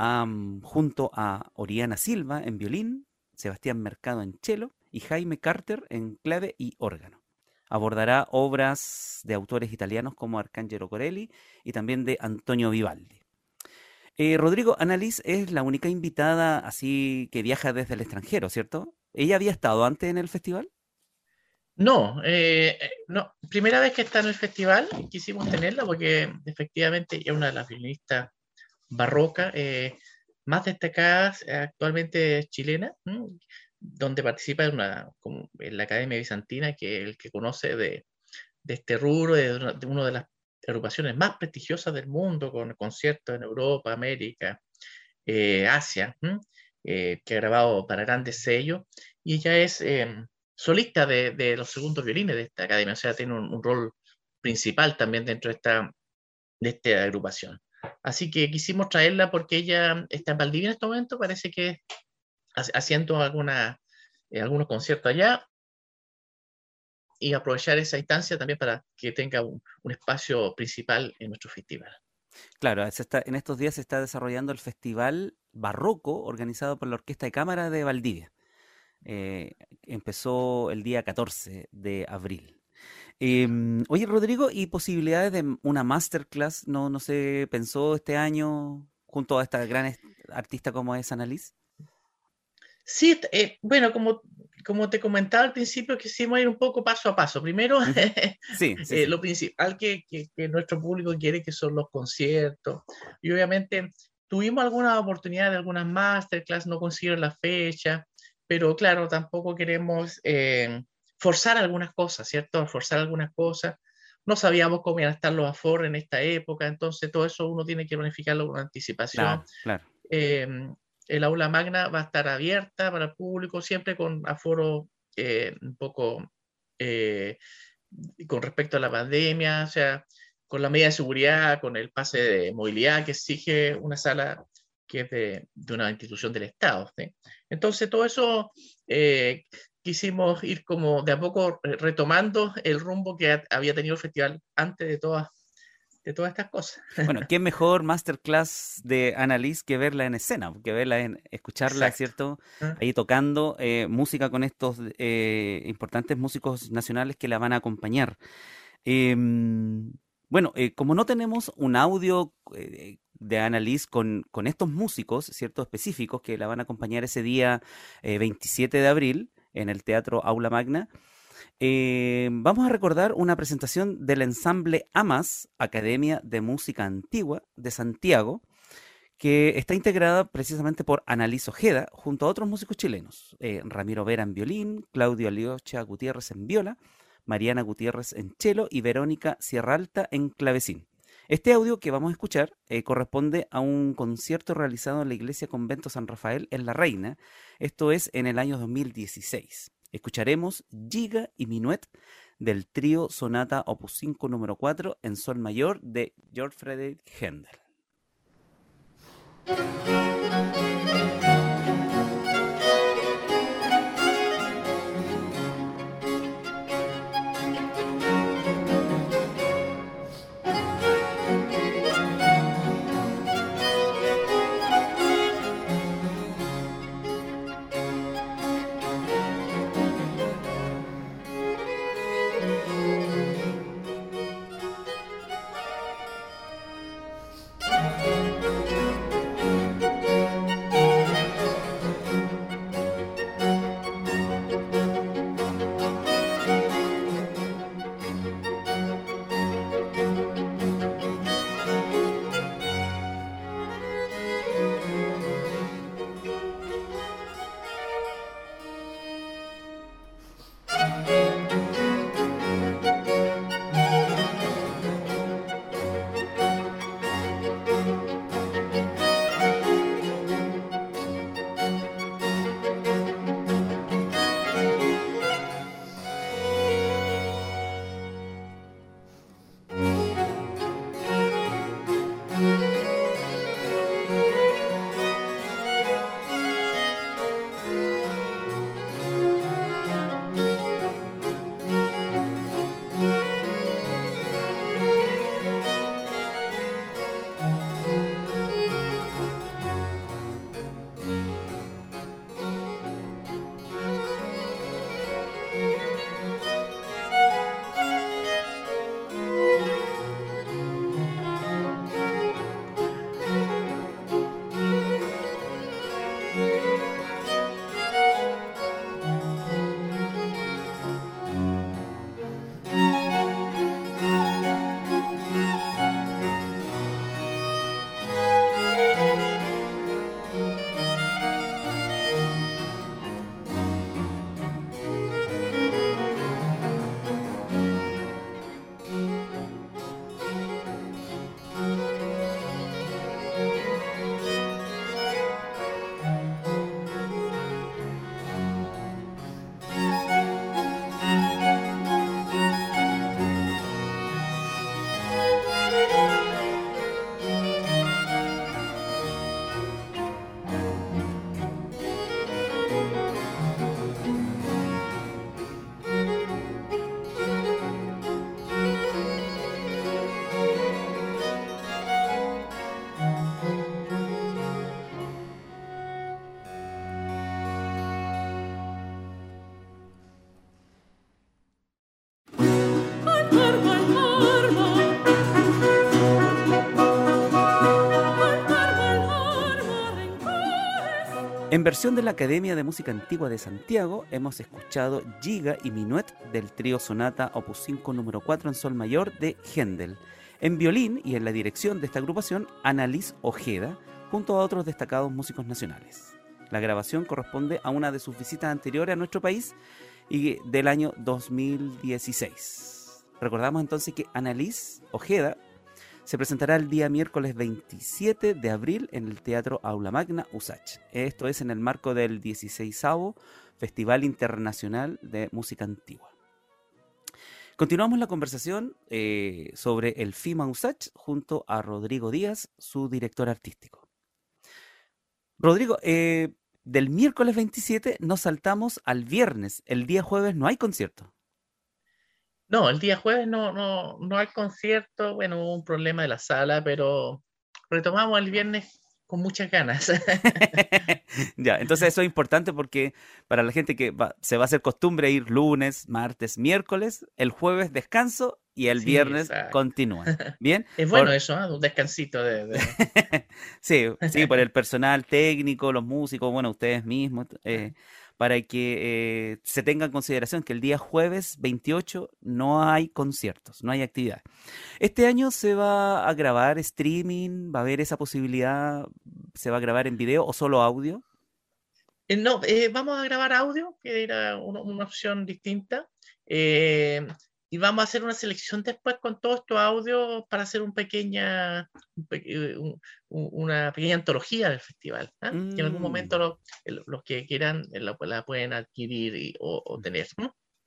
junto a Oriana Silva en violín, Sebastián Mercado en cello y Jaime Carter en clave y órgano. Abordará obras de autores italianos como Arcangelo Corelli y también de Antonio Vivaldi. Eh, Rodrigo, Annalise es la única invitada así que viaja desde el extranjero, ¿cierto? ¿Ella había estado antes en el festival? No, eh, eh, no, primera vez que está en el festival, quisimos tenerla porque efectivamente es una de las violinistas barrocas eh, más destacadas actualmente chilena, donde participa en, una, en la Academia Bizantina, que el que conoce de, este rubro, de una de, una de las agrupaciones más prestigiosas del mundo, con conciertos en Europa, América, Asia, que ha grabado para grandes sellos, y ella es em, solista de, los segundos violines de esta academia, o sea, tiene un, rol principal también dentro de esta, de esta agrupación. Así que quisimos traerla porque ella está en Valdivia en este momento, parece que haciendo alguna, eh, algunos conciertos allá y aprovechar esa instancia también para que tenga un, espacio principal en nuestro festival. Claro, en estos días se está desarrollando el Festival Barroco organizado por la Orquesta de Cámara de Valdivia. Eh, empezó el día 14 de abril. Em, oye, Rodrigo, ¿y posibilidades de una masterclass no, no se pensó este año junto a esta gran artista como es Annalise? Sí, eh, bueno, como, como te comentaba al principio, quisimos ir un poco paso a paso. Primero, eh, lo principal que, que, nuestro público quiere, que son los conciertos. Y obviamente tuvimos alguna oportunidad de algunas masterclass, no consiguieron la fecha pero claro, tampoco queremos eh, forzar algunas cosas, ¿cierto? Forzar algunas cosas. No sabíamos cómo iban a estar los aforos en esta época, entonces todo eso uno tiene que planificarlo con anticipación. Claro, eh, el aula magna va a estar abierta para el público, siempre con aforo eh, un poco con respecto a la pandemia, o sea, con la medida de seguridad, con el pase de movilidad que exige una sala que es de, una institución del Estado. Entonces, todo eso eh, quisimos ir como de a poco retomando el rumbo que había tenido el festival antes de todas, de todas estas cosas. Bueno, ¿qué mejor masterclass de Annalise que verla en escena? Que verla en, escucharla, ¿cierto? Ah. Ahí tocando eh, música con estos eh, importantes músicos nacionales que la van a acompañar. Em, bueno, como no tenemos un audio de Annalise con, con estos músicos, ¿cierto? Específicos que la van a acompañar ese día 27 eh, de abril en el Teatro Aula Magna. Eh, vamos a recordar una presentación del ensamble AMAS, Academia de Música Antigua de Santiago, que está integrada precisamente por Annalise Ojeda, junto a otros músicos chilenos, eh, Ramiro Vera en violín, Claudio Aliocha Gutiérrez en viola, Mariana Gutiérrez en cello y Verónica Sierra Alta en clavecín. Este audio que vamos a escuchar eh, corresponde a un concierto realizado en la Iglesia Convento San Rafael en La Reina, esto es en el año 2016. Escucharemos Giga y Minuet del trío Sonata Opus 5 número 4 en Sol Mayor de George Frederick Händel. En versión de la Academia de Música Antigua de Santiago, hemos escuchado Giga y Minuet del trío Sonata Opus 5 número 4 en Sol Mayor de Händel. En violín y en la dirección de esta agrupación, Annalise Ojeda, junto a otros destacados músicos nacionales. La grabación corresponde a una de sus visitas anteriores a nuestro país y del año 2016. Recordamos entonces que Annalise Ojeda se presentará el día miércoles 27 de abril en el Teatro Aula Magna Usach. Esto es en el marco del 16 Festival Internacional de Música Antigua. Continuamos la conversación eh, sobre el FIMA USACH junto a Rodrigo Díaz, su director artístico. Rodrigo, eh, del miércoles 27 nos saltamos al viernes. El día jueves no hay concierto. No, el día jueves no, no, no hay concierto. Bueno, hubo un problema de la sala, pero retomamos el viernes con muchas ganas. ya, entonces eso es importante porque para la gente que se va a hacer costumbre ir lunes, martes, miércoles, el jueves descanso y el viernes continúa. ¿Bien? Es bueno eso, ¿eh? un descansito de... sí, sí, por el personal técnico, los músicos, bueno, ustedes mismos. Eh, para que eh, se tenga en consideración que el día jueves 28 no hay conciertos, no hay actividad. Este año se va a grabar streaming, va a haber esa posibilidad, se va a grabar en video o solo audio. Eh, no, eh, vamos a grabar audio, que era una, opción distinta. Y vamos a hacer una selección después con todos estos audios para hacer un pequeña, un, una pequeña antología del festival, ¿eh? mm. que en algún mm. momento los, los que quieran la, la, pueden adquirir y, o, o, tener.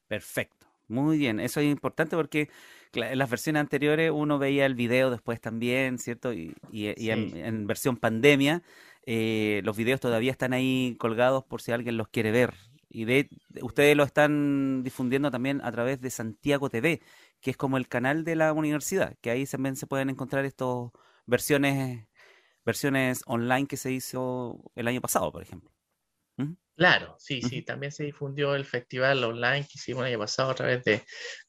Perfecto, muy bien, eso es importante porque en las versiones anteriores uno veía el video después también, ¿cierto? Y, y, y en, en, versión pandemia, eh, los videos todavía están ahí colgados por si alguien los quiere ver, y de, ustedes lo están difundiendo también a través de Santiago TV, que es como el canal de la universidad, que ahí también se pueden encontrar estas versiones, versiones online que se hizo el año pasado, por ejemplo. ¿Mm? Claro, sí, sí, también se difundió el festival online que hicimos el año pasado a través de,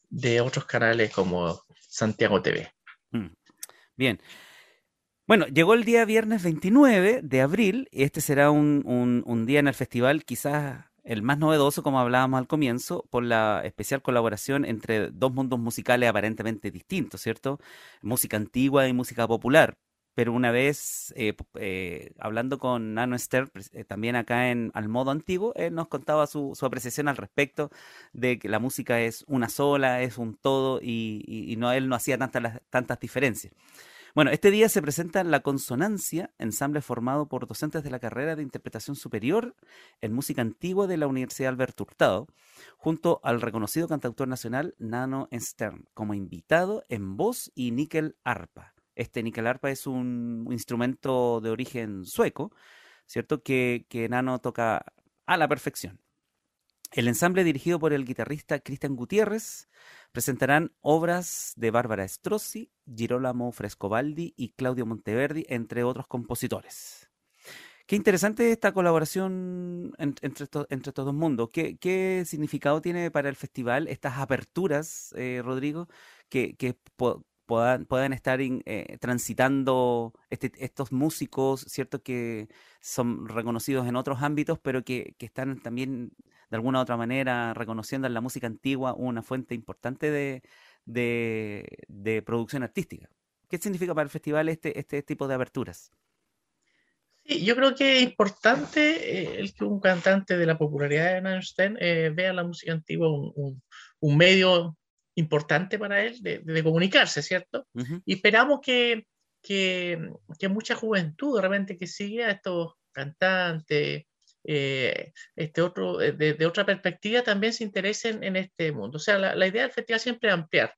de otros canales como Santiago TV. Mm. Bien. Bueno, llegó el día viernes 29 de abril. Este será un, un, un día en el festival quizás el más novedoso, como hablábamos al comienzo, por la especial colaboración entre dos mundos musicales aparentemente distintos, ¿cierto? Música antigua y música popular. Pero una vez eh, eh, hablando con Nano Esther, eh, también acá en Al Modo Antiguo, él nos contaba su, su, apreciación al respecto de que la música es una sola, es un todo y, no, él no hacía tantas, tantas diferencias. Bueno, este día se presenta La Consonancia, ensamble formado por docentes de la carrera de Interpretación Superior en Música Antigua de la Universidad Alberto Hurtado, junto al reconocido cantautor nacional Nano Stern, como invitado en voz y níquel arpa. Este níquel arpa es un instrumento de origen sueco, ¿cierto? Que, que Nano toca a la perfección. El ensamble dirigido por el guitarrista Cristian Gutiérrez presentarán obras de Bárbara Strozzi, Girolamo Frescobaldi y Claudio Monteverdi, entre otros compositores. Qué interesante esta colaboración entre, entre estos dos mundos. ¿Qué, ¿Qué, significado tiene para el festival estas aperturas, eh, Rodrigo, que, puedan, estar eh, transitando este, estos músicos, cierto que son reconocidos en otros ámbitos, pero que están también de alguna u otra manera reconociendo en la música antigua una fuente importante de, de, de producción artística. ¿Qué significa para el festival este, este tipo de aberturas? Sí, yo creo que es importante eh, el que un cantante de la popularidad de Einstein eh, vea la música antigua un, un, un, medio importante para él de, de comunicarse, ¿cierto? Uh -huh. Y esperamos que, que, que, mucha juventud de repente que sigue a estos cantantes, eh, este otro, eh, de, de, otra perspectiva también se interesen en este mundo. O sea, la, la idea del festival siempre es ampliar,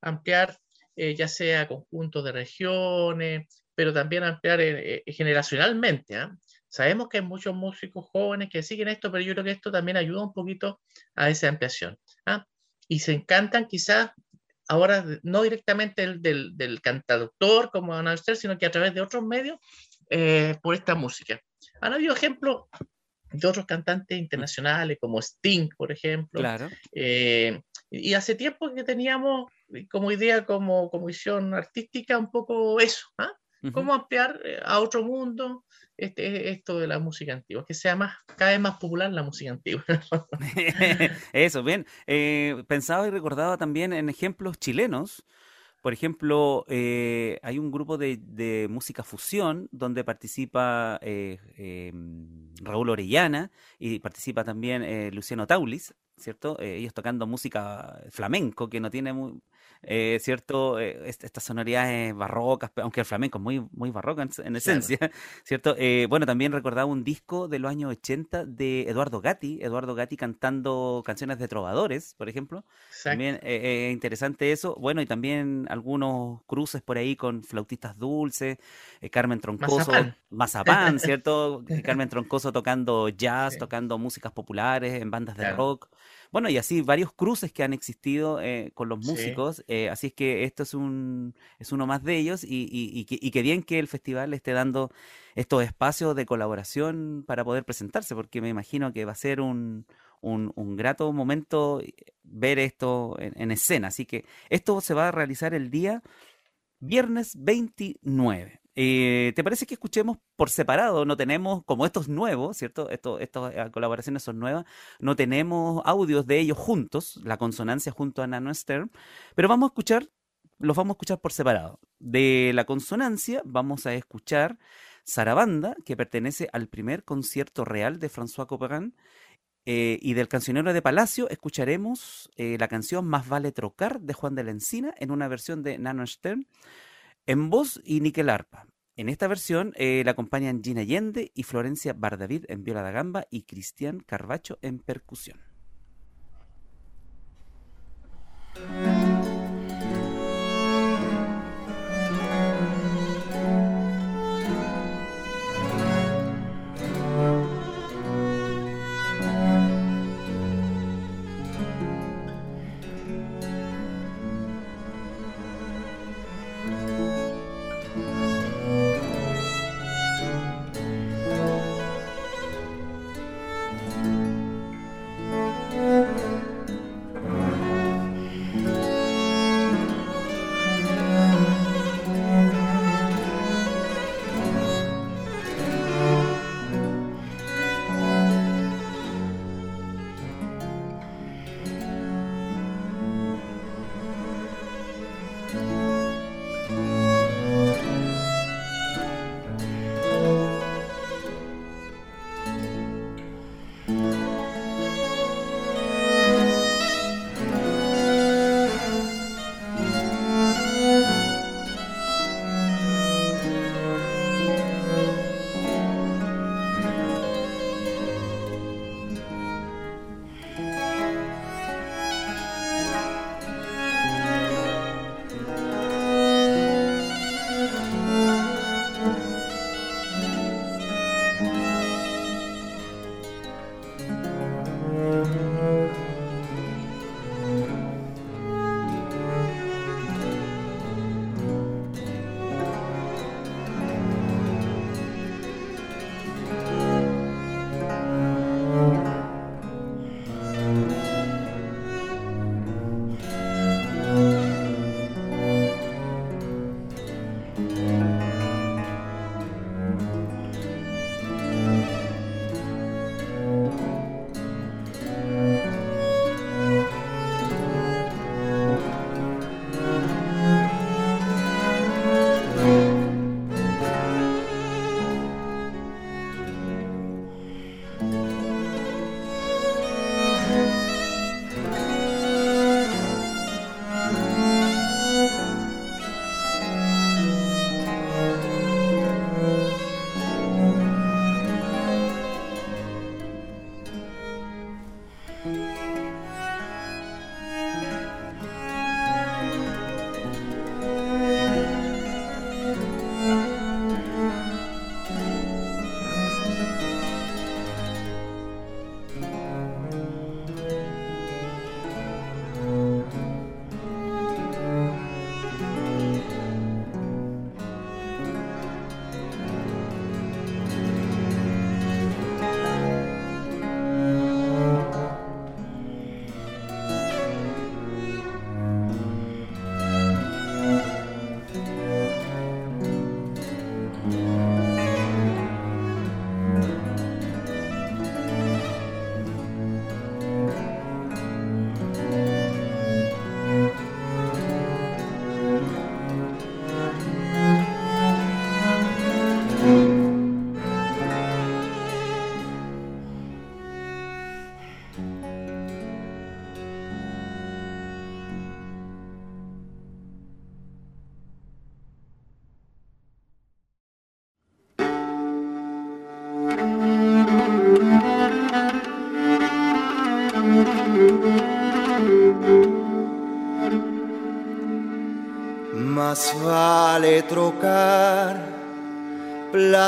ampliar eh, ya sea conjuntos de regiones, pero también ampliar eh, eh generacionalmente. ¿eh? Sabemos que hay muchos músicos jóvenes que siguen esto, pero yo creo que esto también ayuda un poquito a esa ampliación. ¿ah? Y se encantan quizás ahora no directamente del, del, del cantautor como Ana Esther, sino que a través de otros medios eh, por esta música. Han habido ejemplos de otros cantantes internacionales como Sting, por ejemplo. Claro. Eh, y hace tiempo que teníamos como idea, como, como visión artística, un poco eso, ¿eh? Uh -huh. Cómo ampliar eh, a otro mundo este, esto de la música antigua, que sea más, cada vez más popular la música antigua. eso, bien. Eh, pensaba y recordaba también en ejemplos chilenos. Por ejemplo, eh, hay un grupo de, de, música fusión donde participa eh, eh, Raúl Orellana y participa también eh, Luciano Taulis, ¿cierto? Eh, ellos tocando música flamenco que no tiene muy, eh, cierto eh, estas sonoridades barrocas, aunque el flamenco es muy, muy barroco en, en esencia, claro. ¿cierto? Eh, bueno, también recordaba un disco de los años 80 de Eduardo Gatti, Eduardo Gatti cantando canciones de trovadores, por ejemplo. Exacto. También eh, eh, interesante eso. Bueno, y también algunos cruces por ahí con flautistas dulces, Carmen Troncoso, Mazapán, Mazapán ¿cierto? Carmen Troncoso tocando jazz, sí. tocando músicas populares en bandas de claro. rock. Bueno, y así varios cruces que han existido eh, con los músicos, sí. eh, así es que esto es un es uno más de ellos y, y, y, que, y que bien que el festival esté dando estos espacios de colaboración para poder presentarse, porque me imagino que va a ser un, un, un grato momento eh, ver esto en, en, escena. Así que esto se va a realizar el día viernes 29. Eh, ¿Te parece que escuchemos por separado? No tenemos, como estos nuevos, ¿cierto? Esto, estas eh, colaboraciones son nuevas, no tenemos audios de ellos juntos, la consonancia junto a Nano Stern, pero vamos a escuchar, los vamos a escuchar por separado. De la consonancia vamos a escuchar Sarabanda, que pertenece al primer concierto real de François Couperin, eh, y del cancionero de Palacio escucharemos la canción Más vale trocar de Juan de la Encina en una versión de Nano Stern en voz y níquel arpa. En esta versión eh, la acompañan Gina Allende y Florencia Bardavid en viola da gamba y Cristian Carvacho en percusión.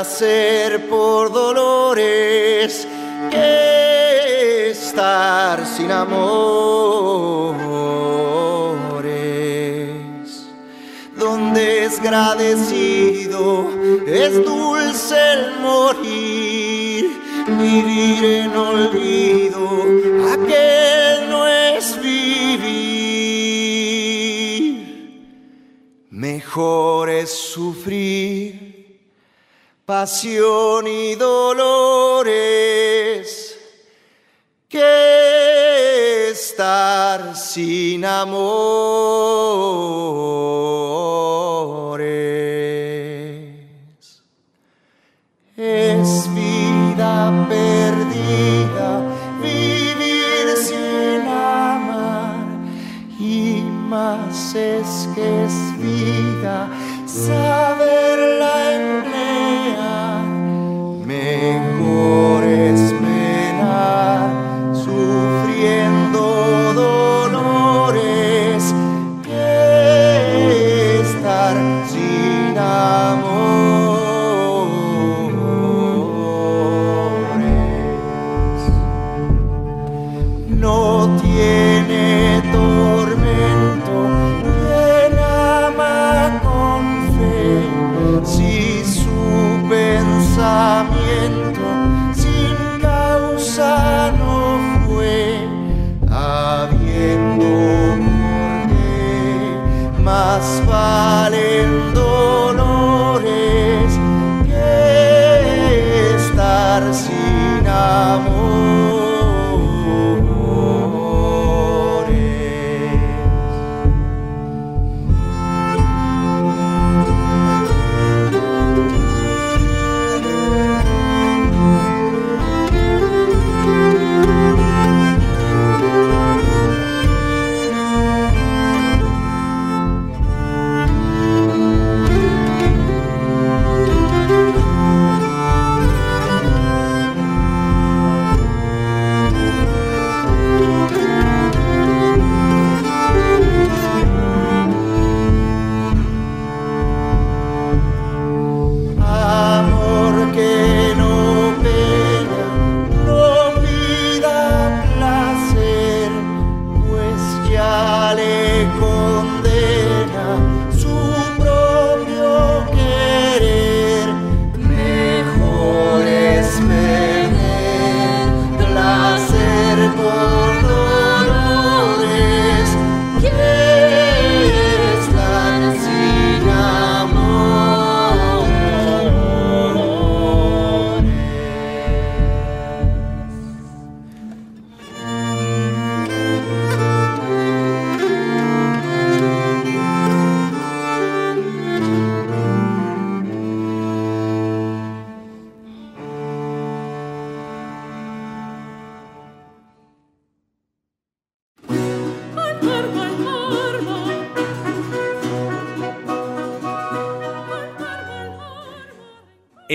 Placer por dolores que estar sin amores. Donde desgradecido es dulce el morir, vivir en olvido, aquel no es vivir. Mejor es sufrir pasión y dolores que estar sin amores. Es vida perdida vivir sin amar y más es que es vida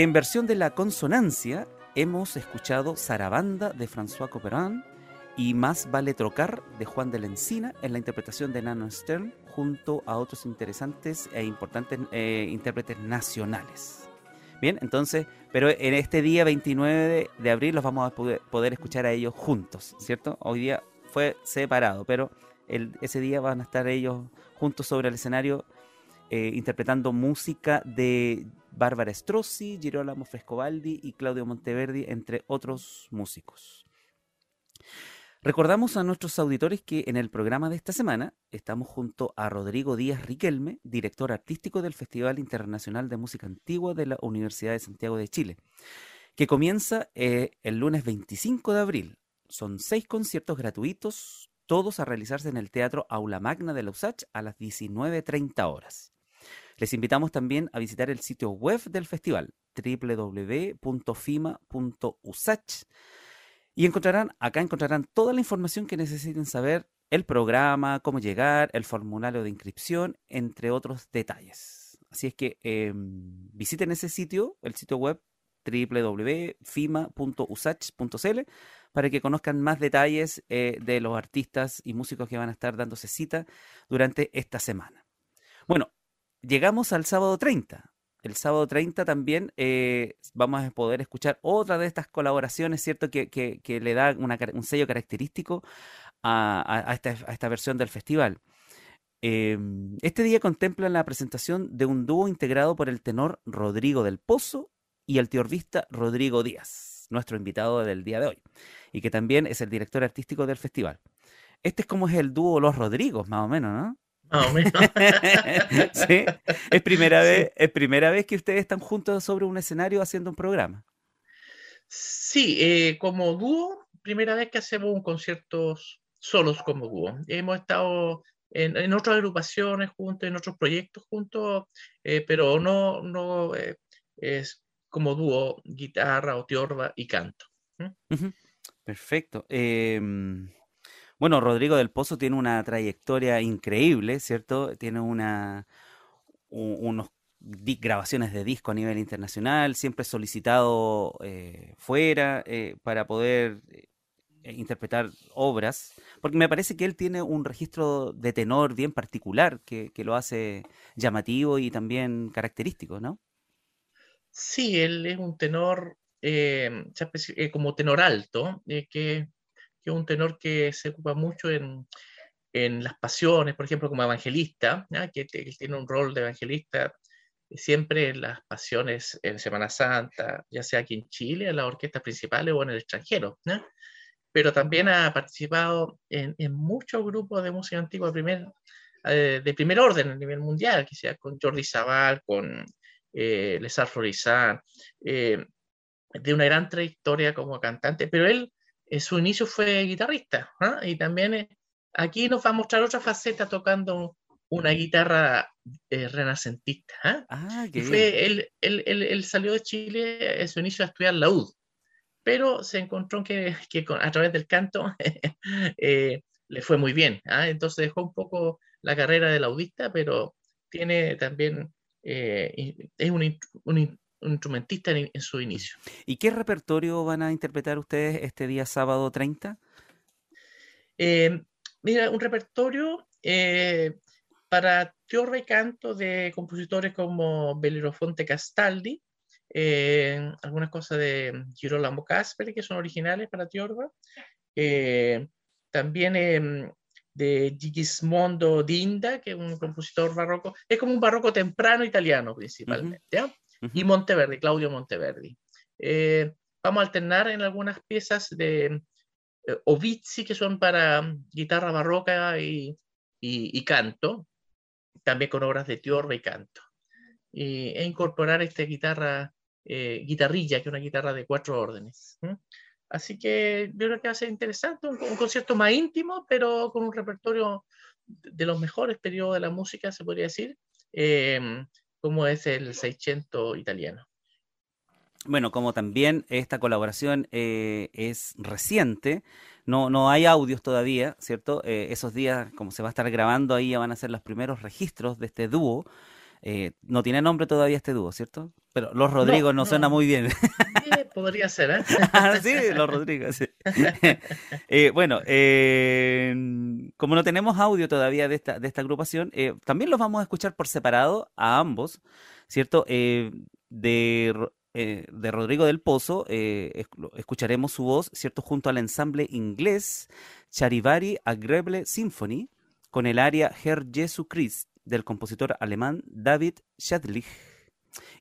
En versión de la consonancia, hemos escuchado Sarabanda de François Couperin y Más vale trocar de Juan de la Encina en la interpretación de Nano Stern junto a otros interesantes e importantes eh, intérpretes nacionales. Bien, entonces, pero en este día 29 de, abril los vamos a poder, escuchar a ellos juntos, ¿cierto? Hoy día fue separado, pero ese día van a estar ellos juntos sobre el escenario eh, interpretando música de Bárbara Strozzi, Girolamo Frescobaldi y Claudio Monteverdi, entre otros músicos. Recordamos a nuestros auditores que en el programa de esta semana estamos junto a Rodrigo Díaz Riquelme, director artístico del Festival Internacional de Música Antigua de la Universidad de Santiago de Chile, que comienza eh, el lunes 25 de abril. Son seis conciertos gratuitos, todos a realizarse en el Teatro Aula Magna de la USACH a las 19.30 horas. Les invitamos también a visitar el sitio web del festival www.fima.usach y encontrarán, acá encontrarán toda la información que necesiten saber, el programa, cómo llegar, el formulario de inscripción, entre otros detalles. Así es que eh, visiten ese sitio, el sitio web www.fima.usach.cl para que conozcan más detalles eh, de los artistas y músicos que van a estar dándose cita durante esta semana. Bueno, llegamos al sábado 30. El sábado 30 también eh, vamos a poder escuchar otra de estas colaboraciones, ¿cierto? Que, le da un sello característico a, esta, versión del festival. Eh, este día contempla la presentación de un dúo integrado por el tenor Rodrigo del Pozo y el teorbista Rodrigo Díaz, nuestro invitado del día de hoy, y que también es el director artístico del festival. Este es como es el dúo Los Rodrigos, más o menos, ¿no? Más o menos. ¿Sí? ¿Es primera, vez, ¿Es primera vez que ustedes están juntos sobre un escenario haciendo un programa? Sí, eh, como dúo, primera vez que hacemos un concierto solos como dúo. Hemos estado en, otras agrupaciones juntos, en otros proyectos juntos, eh, pero no, no eh, es como dúo, guitarra o tiorba y canto. Perfecto. Em, bueno, Rodrigo del Pozo tiene una trayectoria increíble, ¿cierto? Tiene una, unos grabaciones de disco a nivel internacional, siempre solicitado eh, fuera eh, para poder eh, interpretar obras, porque me parece que él tiene un registro de tenor bien particular que, lo hace llamativo y también característico, ¿no? Sí, él es un tenor como tenor alto, que, es un tenor que se ocupa mucho en, las pasiones, por ejemplo, como evangelista, que, que, tiene un rol de evangelista siempre en las pasiones en Semana Santa, ya sea aquí en Chile, en las orquestas principales o en el extranjero. Pero también ha participado en, muchos grupos de música antigua primer, eh, de primer orden a nivel mundial, que sea con Jordi Zabal, con eh, Lesar Florizán, eh, de una gran trayectoria como cantante, pero él, en su inicio fue guitarrista, y también aquí nos va a mostrar otra faceta tocando una guitarra eh, renacentista. ¿ah? ah fue, él, él, él, salió de Chile en su inicio a estudiar laúd, pero se encontró que, que a través del canto eh, le fue muy bien. ¿ah? Entonces dejó un poco la carrera de laudista, pero tiene también, eh, es un, un, instrumentista en, en, su inicio. ¿Y qué repertorio van a interpretar ustedes este día sábado 30? mira, un repertorio para tiorba y canto de compositores como Belirofonte Castaldi, eh, algunas cosas de Girolamo Casperi que son originales para tiorba, eh, también em, de Gigismondo Dinda, que es un compositor barroco, es como un barroco temprano italiano principalmente, y Monteverdi, Claudio Monteverdi. Eh, vamos a alternar en algunas piezas de Ovizi, que son para guitarra barroca y, y canto, también con obras de tiorba y canto. e incorporar esta guitarra, eh, guitarrilla, que es una guitarra de cuatro órdenes. Así que yo creo que va a ser interesante, un, concierto más íntimo, pero con un repertorio de los mejores periodos de la música, se podría decir, em, como es el 600 italiano. Bueno, como también esta colaboración eh, es reciente, no, no hay audios todavía, ¿cierto? Eh, esos días, como se va a estar grabando, ahí ya van a ser los primeros registros de este dúo. Eh, no tiene nombre todavía este dúo, ¿cierto? Pero Los Rodrigos no, suena muy bien. podría ser, ¿eh? Ah, sí, Los Rodrigos, sí. Eh, bueno, como no tenemos audio todavía de esta, de esta agrupación, también los vamos a escuchar por separado a ambos, ¿cierto? de eh, de Rodrigo del Pozo, eh, escucharemos su voz, ¿cierto?, junto al ensamble inglés Charivari Agreble Symphony, con el aria Herr Jesu Christ del compositor alemán David Schadlich.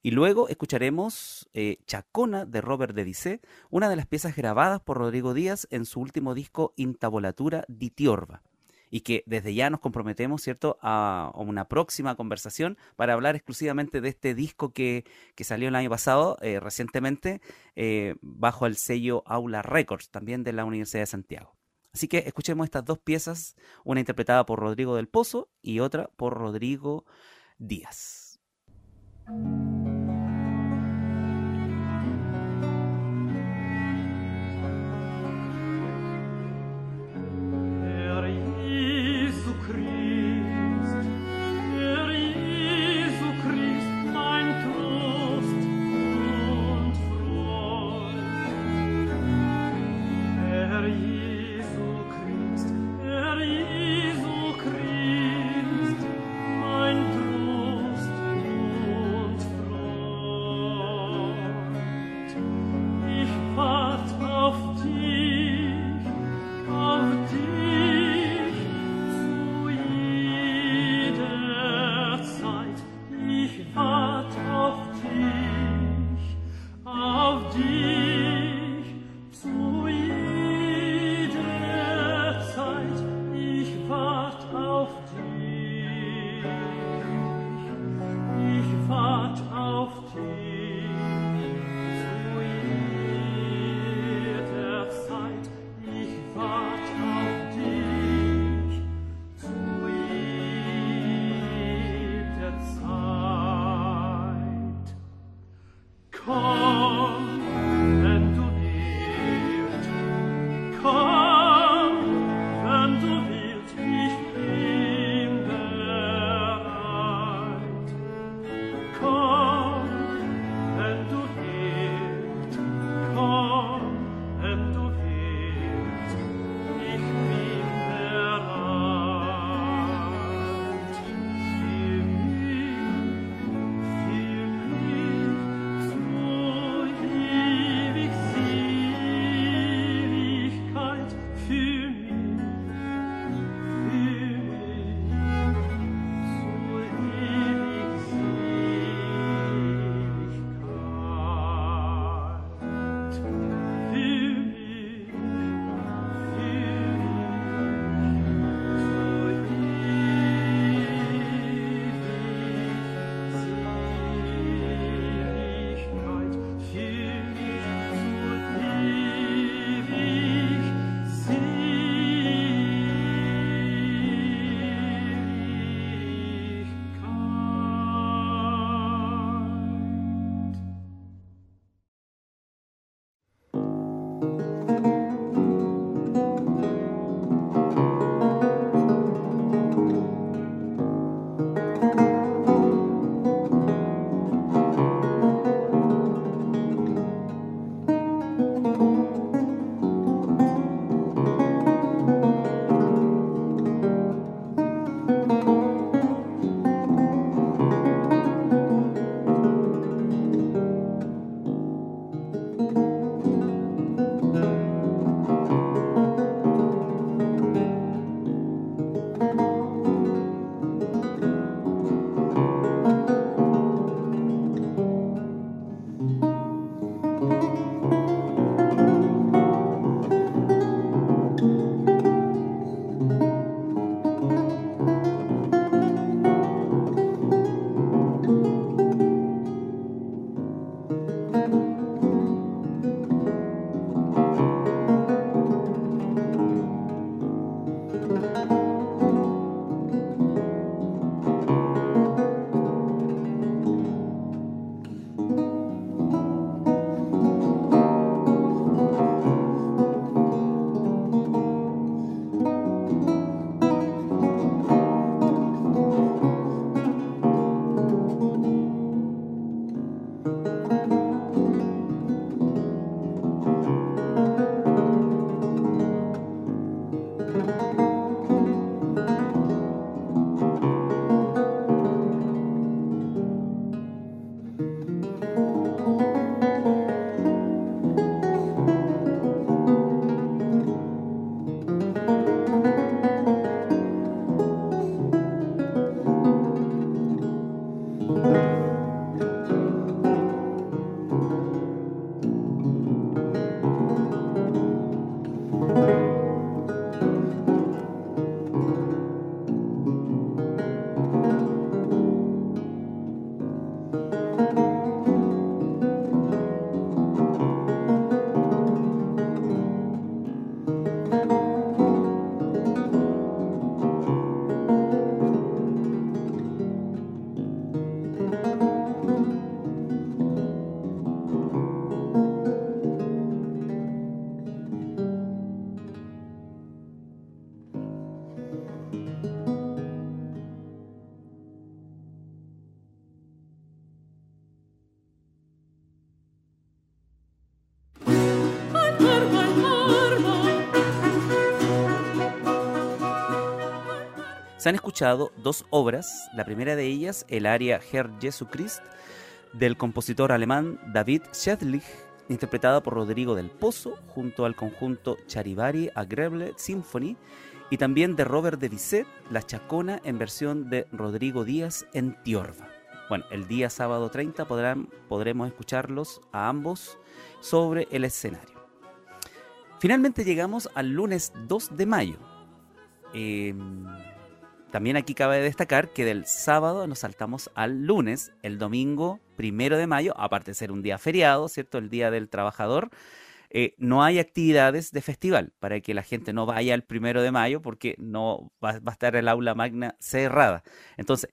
Y luego escucharemos eh, Chacona de Robert de Dicé, una de las piezas grabadas por Rodrigo Díaz en su último disco Intabolatura di Tiorba y que desde ya nos comprometemos, ¿cierto?, a, una próxima conversación para hablar exclusivamente de este disco que, salió el año pasado, eh, recientemente, eh, bajo el sello Aula Records, también de la Universidad de Santiago. Así que escuchemos estas dos piezas, una interpretada por Rodrigo del Pozo y otra por Rodrigo Díaz. Se han escuchado dos obras, la primera de ellas, el aria Herr Jesu Christ, del compositor alemán David Schädlich, interpretada por Rodrigo del Pozo, junto al conjunto Charivari Agreble Symphony, y también de Robert de Bizet, La Chacona, en versión de Rodrigo Díaz en Tiorba. Bueno, el día sábado 30 podrán, podremos escucharlos a ambos sobre el escenario. Finalmente llegamos al lunes 2 de mayo. Eh, también aquí cabe destacar que del sábado nos saltamos al lunes, el domingo primero de mayo, aparte de ser un día feriado, ¿cierto? El Día del Trabajador. Eh, no hay actividades de festival para que la gente no vaya el primero de mayo porque no va, va a estar el aula magna cerrada. Entonces,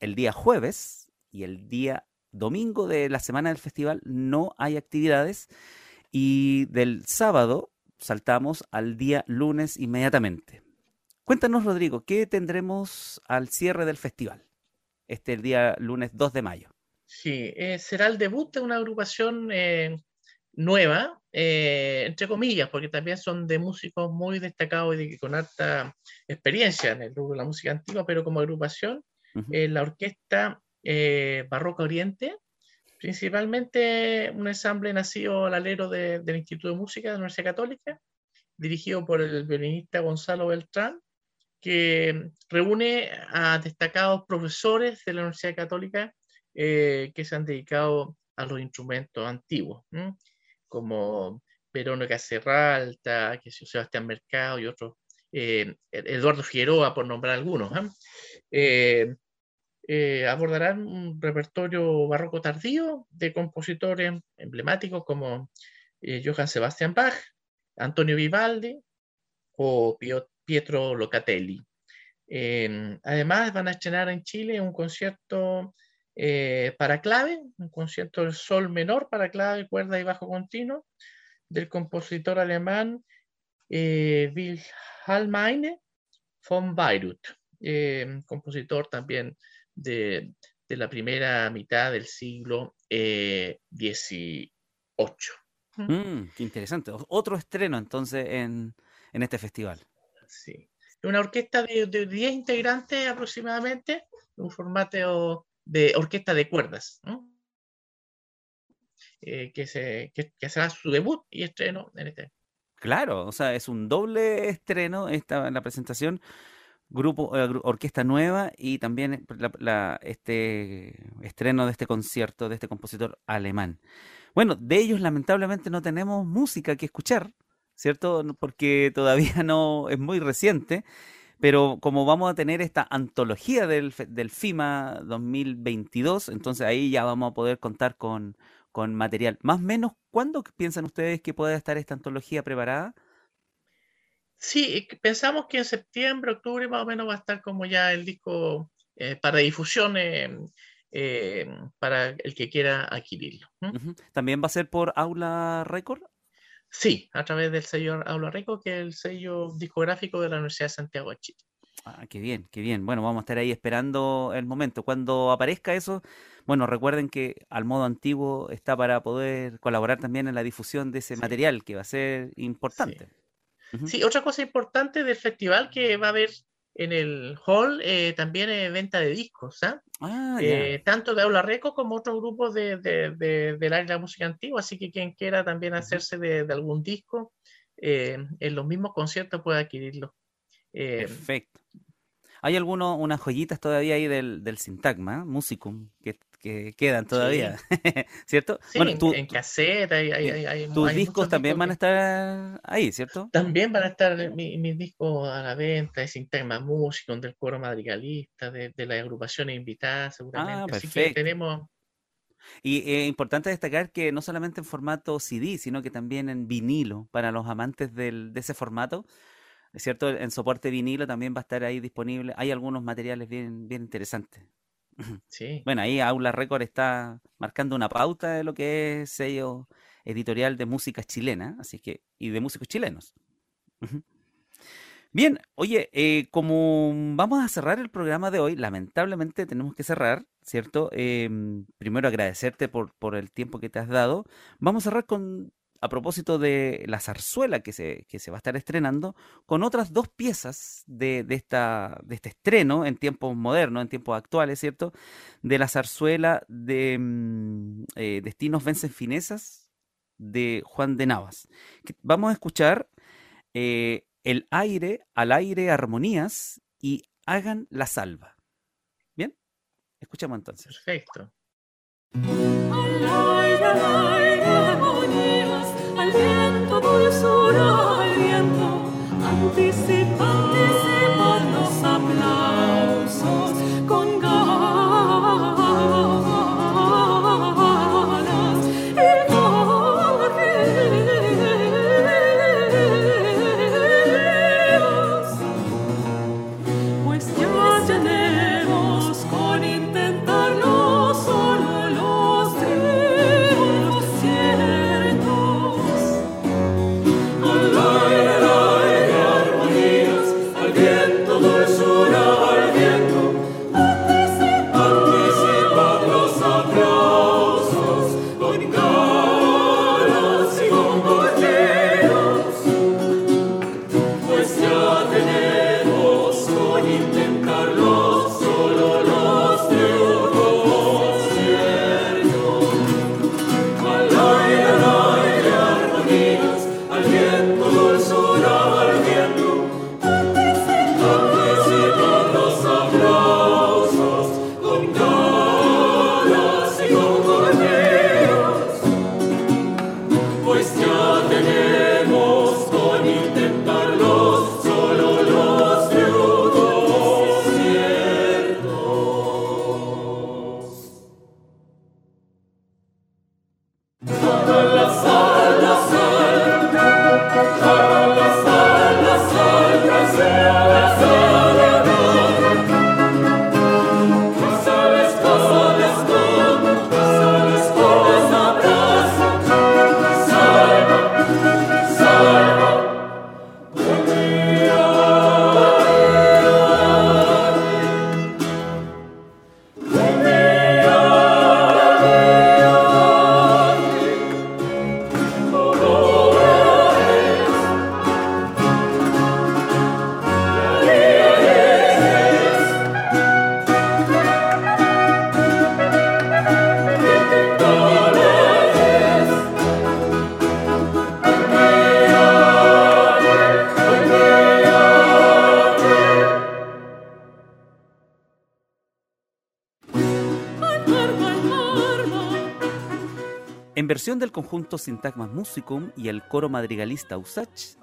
el día jueves y el día domingo de la semana del festival no hay actividades y del sábado saltamos al día lunes inmediatamente. Cuéntanos, Rodrigo, ¿qué tendremos al cierre del festival? Este el día lunes 2 de mayo. Sí, eh, será el debut de una agrupación eh, nueva, eh, entre comillas, porque también son de músicos muy destacados y de, con alta experiencia en el grupo de la música antigua, pero como agrupación, la orquesta Barroca Oriente, principalmente un ensamble nacido al alero de- del Instituto de Música de la Universidad Católica, dirigido por el violinista Gonzalo Beltrán, que reúne a destacados profesores de la Universidad Católica eh, que se han dedicado a los instrumentos antiguos, como Perono Cacerralta, que Sebastián Mercado y otros, eh, Eduardo Figueroa, por nombrar algunos. ¿eh? Abordarán un repertorio barroco tardío de compositores emblemáticos como Johann Sebastian Bach, Antonio Vivaldi o Pio- Pietro Locatelli. Eh, además, van a estrenar en Chile un concierto eh, para clave, un concierto del sol menor para clave, cuerda y bajo continuo, del compositor alemán eh, Wilhelm Heine von Bayreuth, eh, compositor también de, de la primera mitad del siglo eh, XVIII. Mm, qué interesante. Otro estreno entonces en, en este festival. Sí. Una orquesta de, de 10 integrantes aproximadamente, un formato de orquesta de cuerdas, ¿no? Eh, que, se, que, será su debut y estreno en este. Claro, o sea, es un doble estreno esta la presentación, grupo, eh, orquesta nueva y también la- este estreno de este concierto de este compositor alemán. Bueno, de ellos lamentablemente no tenemos música que escuchar, ¿cierto? Porque todavía no es muy reciente, pero como vamos a tener esta antología del, del FIMA 2022, entonces ahí ya vamos a poder contar con, con material. Más o menos, ¿cuándo piensan ustedes que pueda estar esta antología preparada? Sí, pensamos que en septiembre, octubre más o menos va a estar como ya el disco eh, para difusión eh, eh, para el que quiera adquirirlo. ¿También va a ser por Aula Record? Sí, a través del sello Aula Rico, que es el sello discográfico de la Universidad de Santiago de Chile. Ah, qué bien, qué bien. Bueno, vamos a estar ahí esperando el momento. Cuando aparezca eso, bueno, recuerden que al modo antiguo está para poder colaborar también en la difusión de ese Sí. material que va a ser importante. Ujú. Sí, otra cosa importante del festival que va a haber en el hall eh, también es venta de discos, ¿ah? Ah. Eh, tanto de Aula Reco como otros grupos de, de- de- del área de la música antigua, así que quien quiera también hacerse de, algún disco, eh, en los mismos conciertos puede adquirirlo. Eh, Perfecto. Hay algunos, unas joyitas todavía ahí del, del sintagma, musicum, que, que quedan todavía, ¿cierto? Sí, bueno, en, cassette hay, hay, hay Tus discos también van a estar ahí, ¿cierto? También van a estar mis, discos a la venta, de Sintagma Musicum, del coro madrigalista, de, de las agrupaciones invitadas, seguramente. Ah, Así que tenemos y es eh, importante destacar que no solamente en formato CD, sino que también en vinilo, para los amantes del, de ese formato, ¿es cierto? En soporte vinilo también va a estar ahí disponible. Hay algunos materiales bien, bien interesantes. Sí. Bueno, ahí Aula Record está marcando una pauta de lo que es sello editorial de música chilena, así que, y de músicos chilenos. Bien, oye, eh, como vamos a cerrar el programa de hoy, lamentablemente tenemos que cerrar, ¿cierto? Em, primero agradecerte por, por el tiempo que te has dado. Vamos a cerrar con, a propósito de la zarzuela que se, que se va a estar estrenando, con otras dos piezas de, de, esta, de este estreno en tiempos modernos, en tiempos actuales, ¿cierto? De la zarzuela de mm, eh, Destinos Vencen Finesas de Juan de Navas. Vamos a escuchar eh, el aire, al aire armonías y hagan la salva. ¿Bien? Escuchamos entonces. Perfecto. Al aire, al aire, anticipar. Del conjunto Sintagmas Musicum y el coro madrigalista Usach,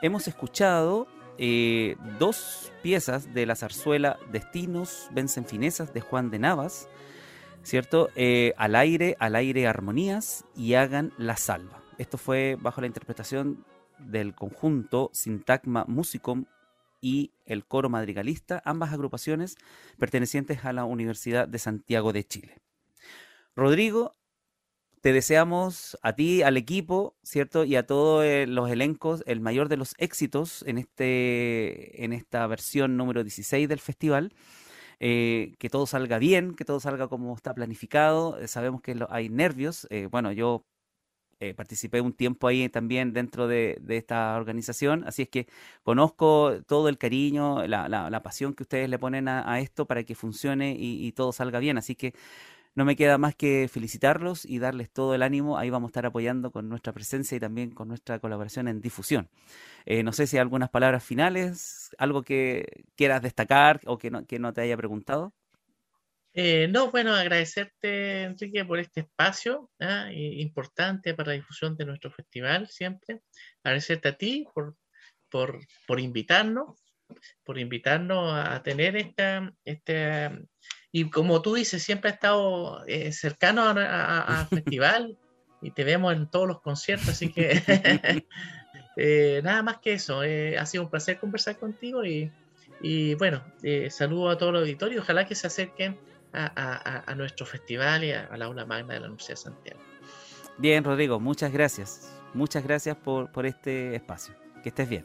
hemos escuchado eh, dos piezas de la zarzuela Destinos vencen finesas de Juan de Navas, ¿cierto? Eh, al aire, al aire armonías y hagan la salva. Esto fue bajo la interpretación del conjunto Sintagma Musicum y el coro madrigalista, ambas agrupaciones pertenecientes a la Universidad de Santiago de Chile. Rodrigo, te deseamos a ti, al equipo, ¿cierto? Y a todos eh, los elencos el mayor de los éxitos en, este, en esta versión número 16 del festival. Eh, que todo salga bien, que todo salga como está planificado. Eh, sabemos que hay nervios. bueno, yo participé un tiempo ahí también dentro de, esta organización, así es que conozco todo el cariño, la, la, pasión que ustedes le ponen a, esto para que funcione y todo salga bien. Así que no me queda más que felicitarlos y darles todo el ánimo. Ahí vamos a estar apoyando con nuestra presencia y también con nuestra colaboración en difusión. Eh, no sé si hay algunas palabras finales, algo que quieras destacar o que no, te haya preguntado. Eh, no, bueno, agradecerte, Enrique, por este espacio ¿ah? importante para la difusión de nuestro festival siempre. Agradecerte a ti por, por, por invitarnos, por invitarnos a tener esta, esta, y como tú dices, siempre ha estado eh, cercano al festival y te vemos en todos los conciertos, así que eh, nada más que eso. Eh, ha sido un placer conversar contigo y, y bueno, saludo a todo el auditorio. Ojalá que se acerquen a, nuestro festival y a, la aula magna de la Universidad de Santiago. Bien, Rodrigo, muchas gracias. Muchas gracias por, por este espacio. Que estés bien.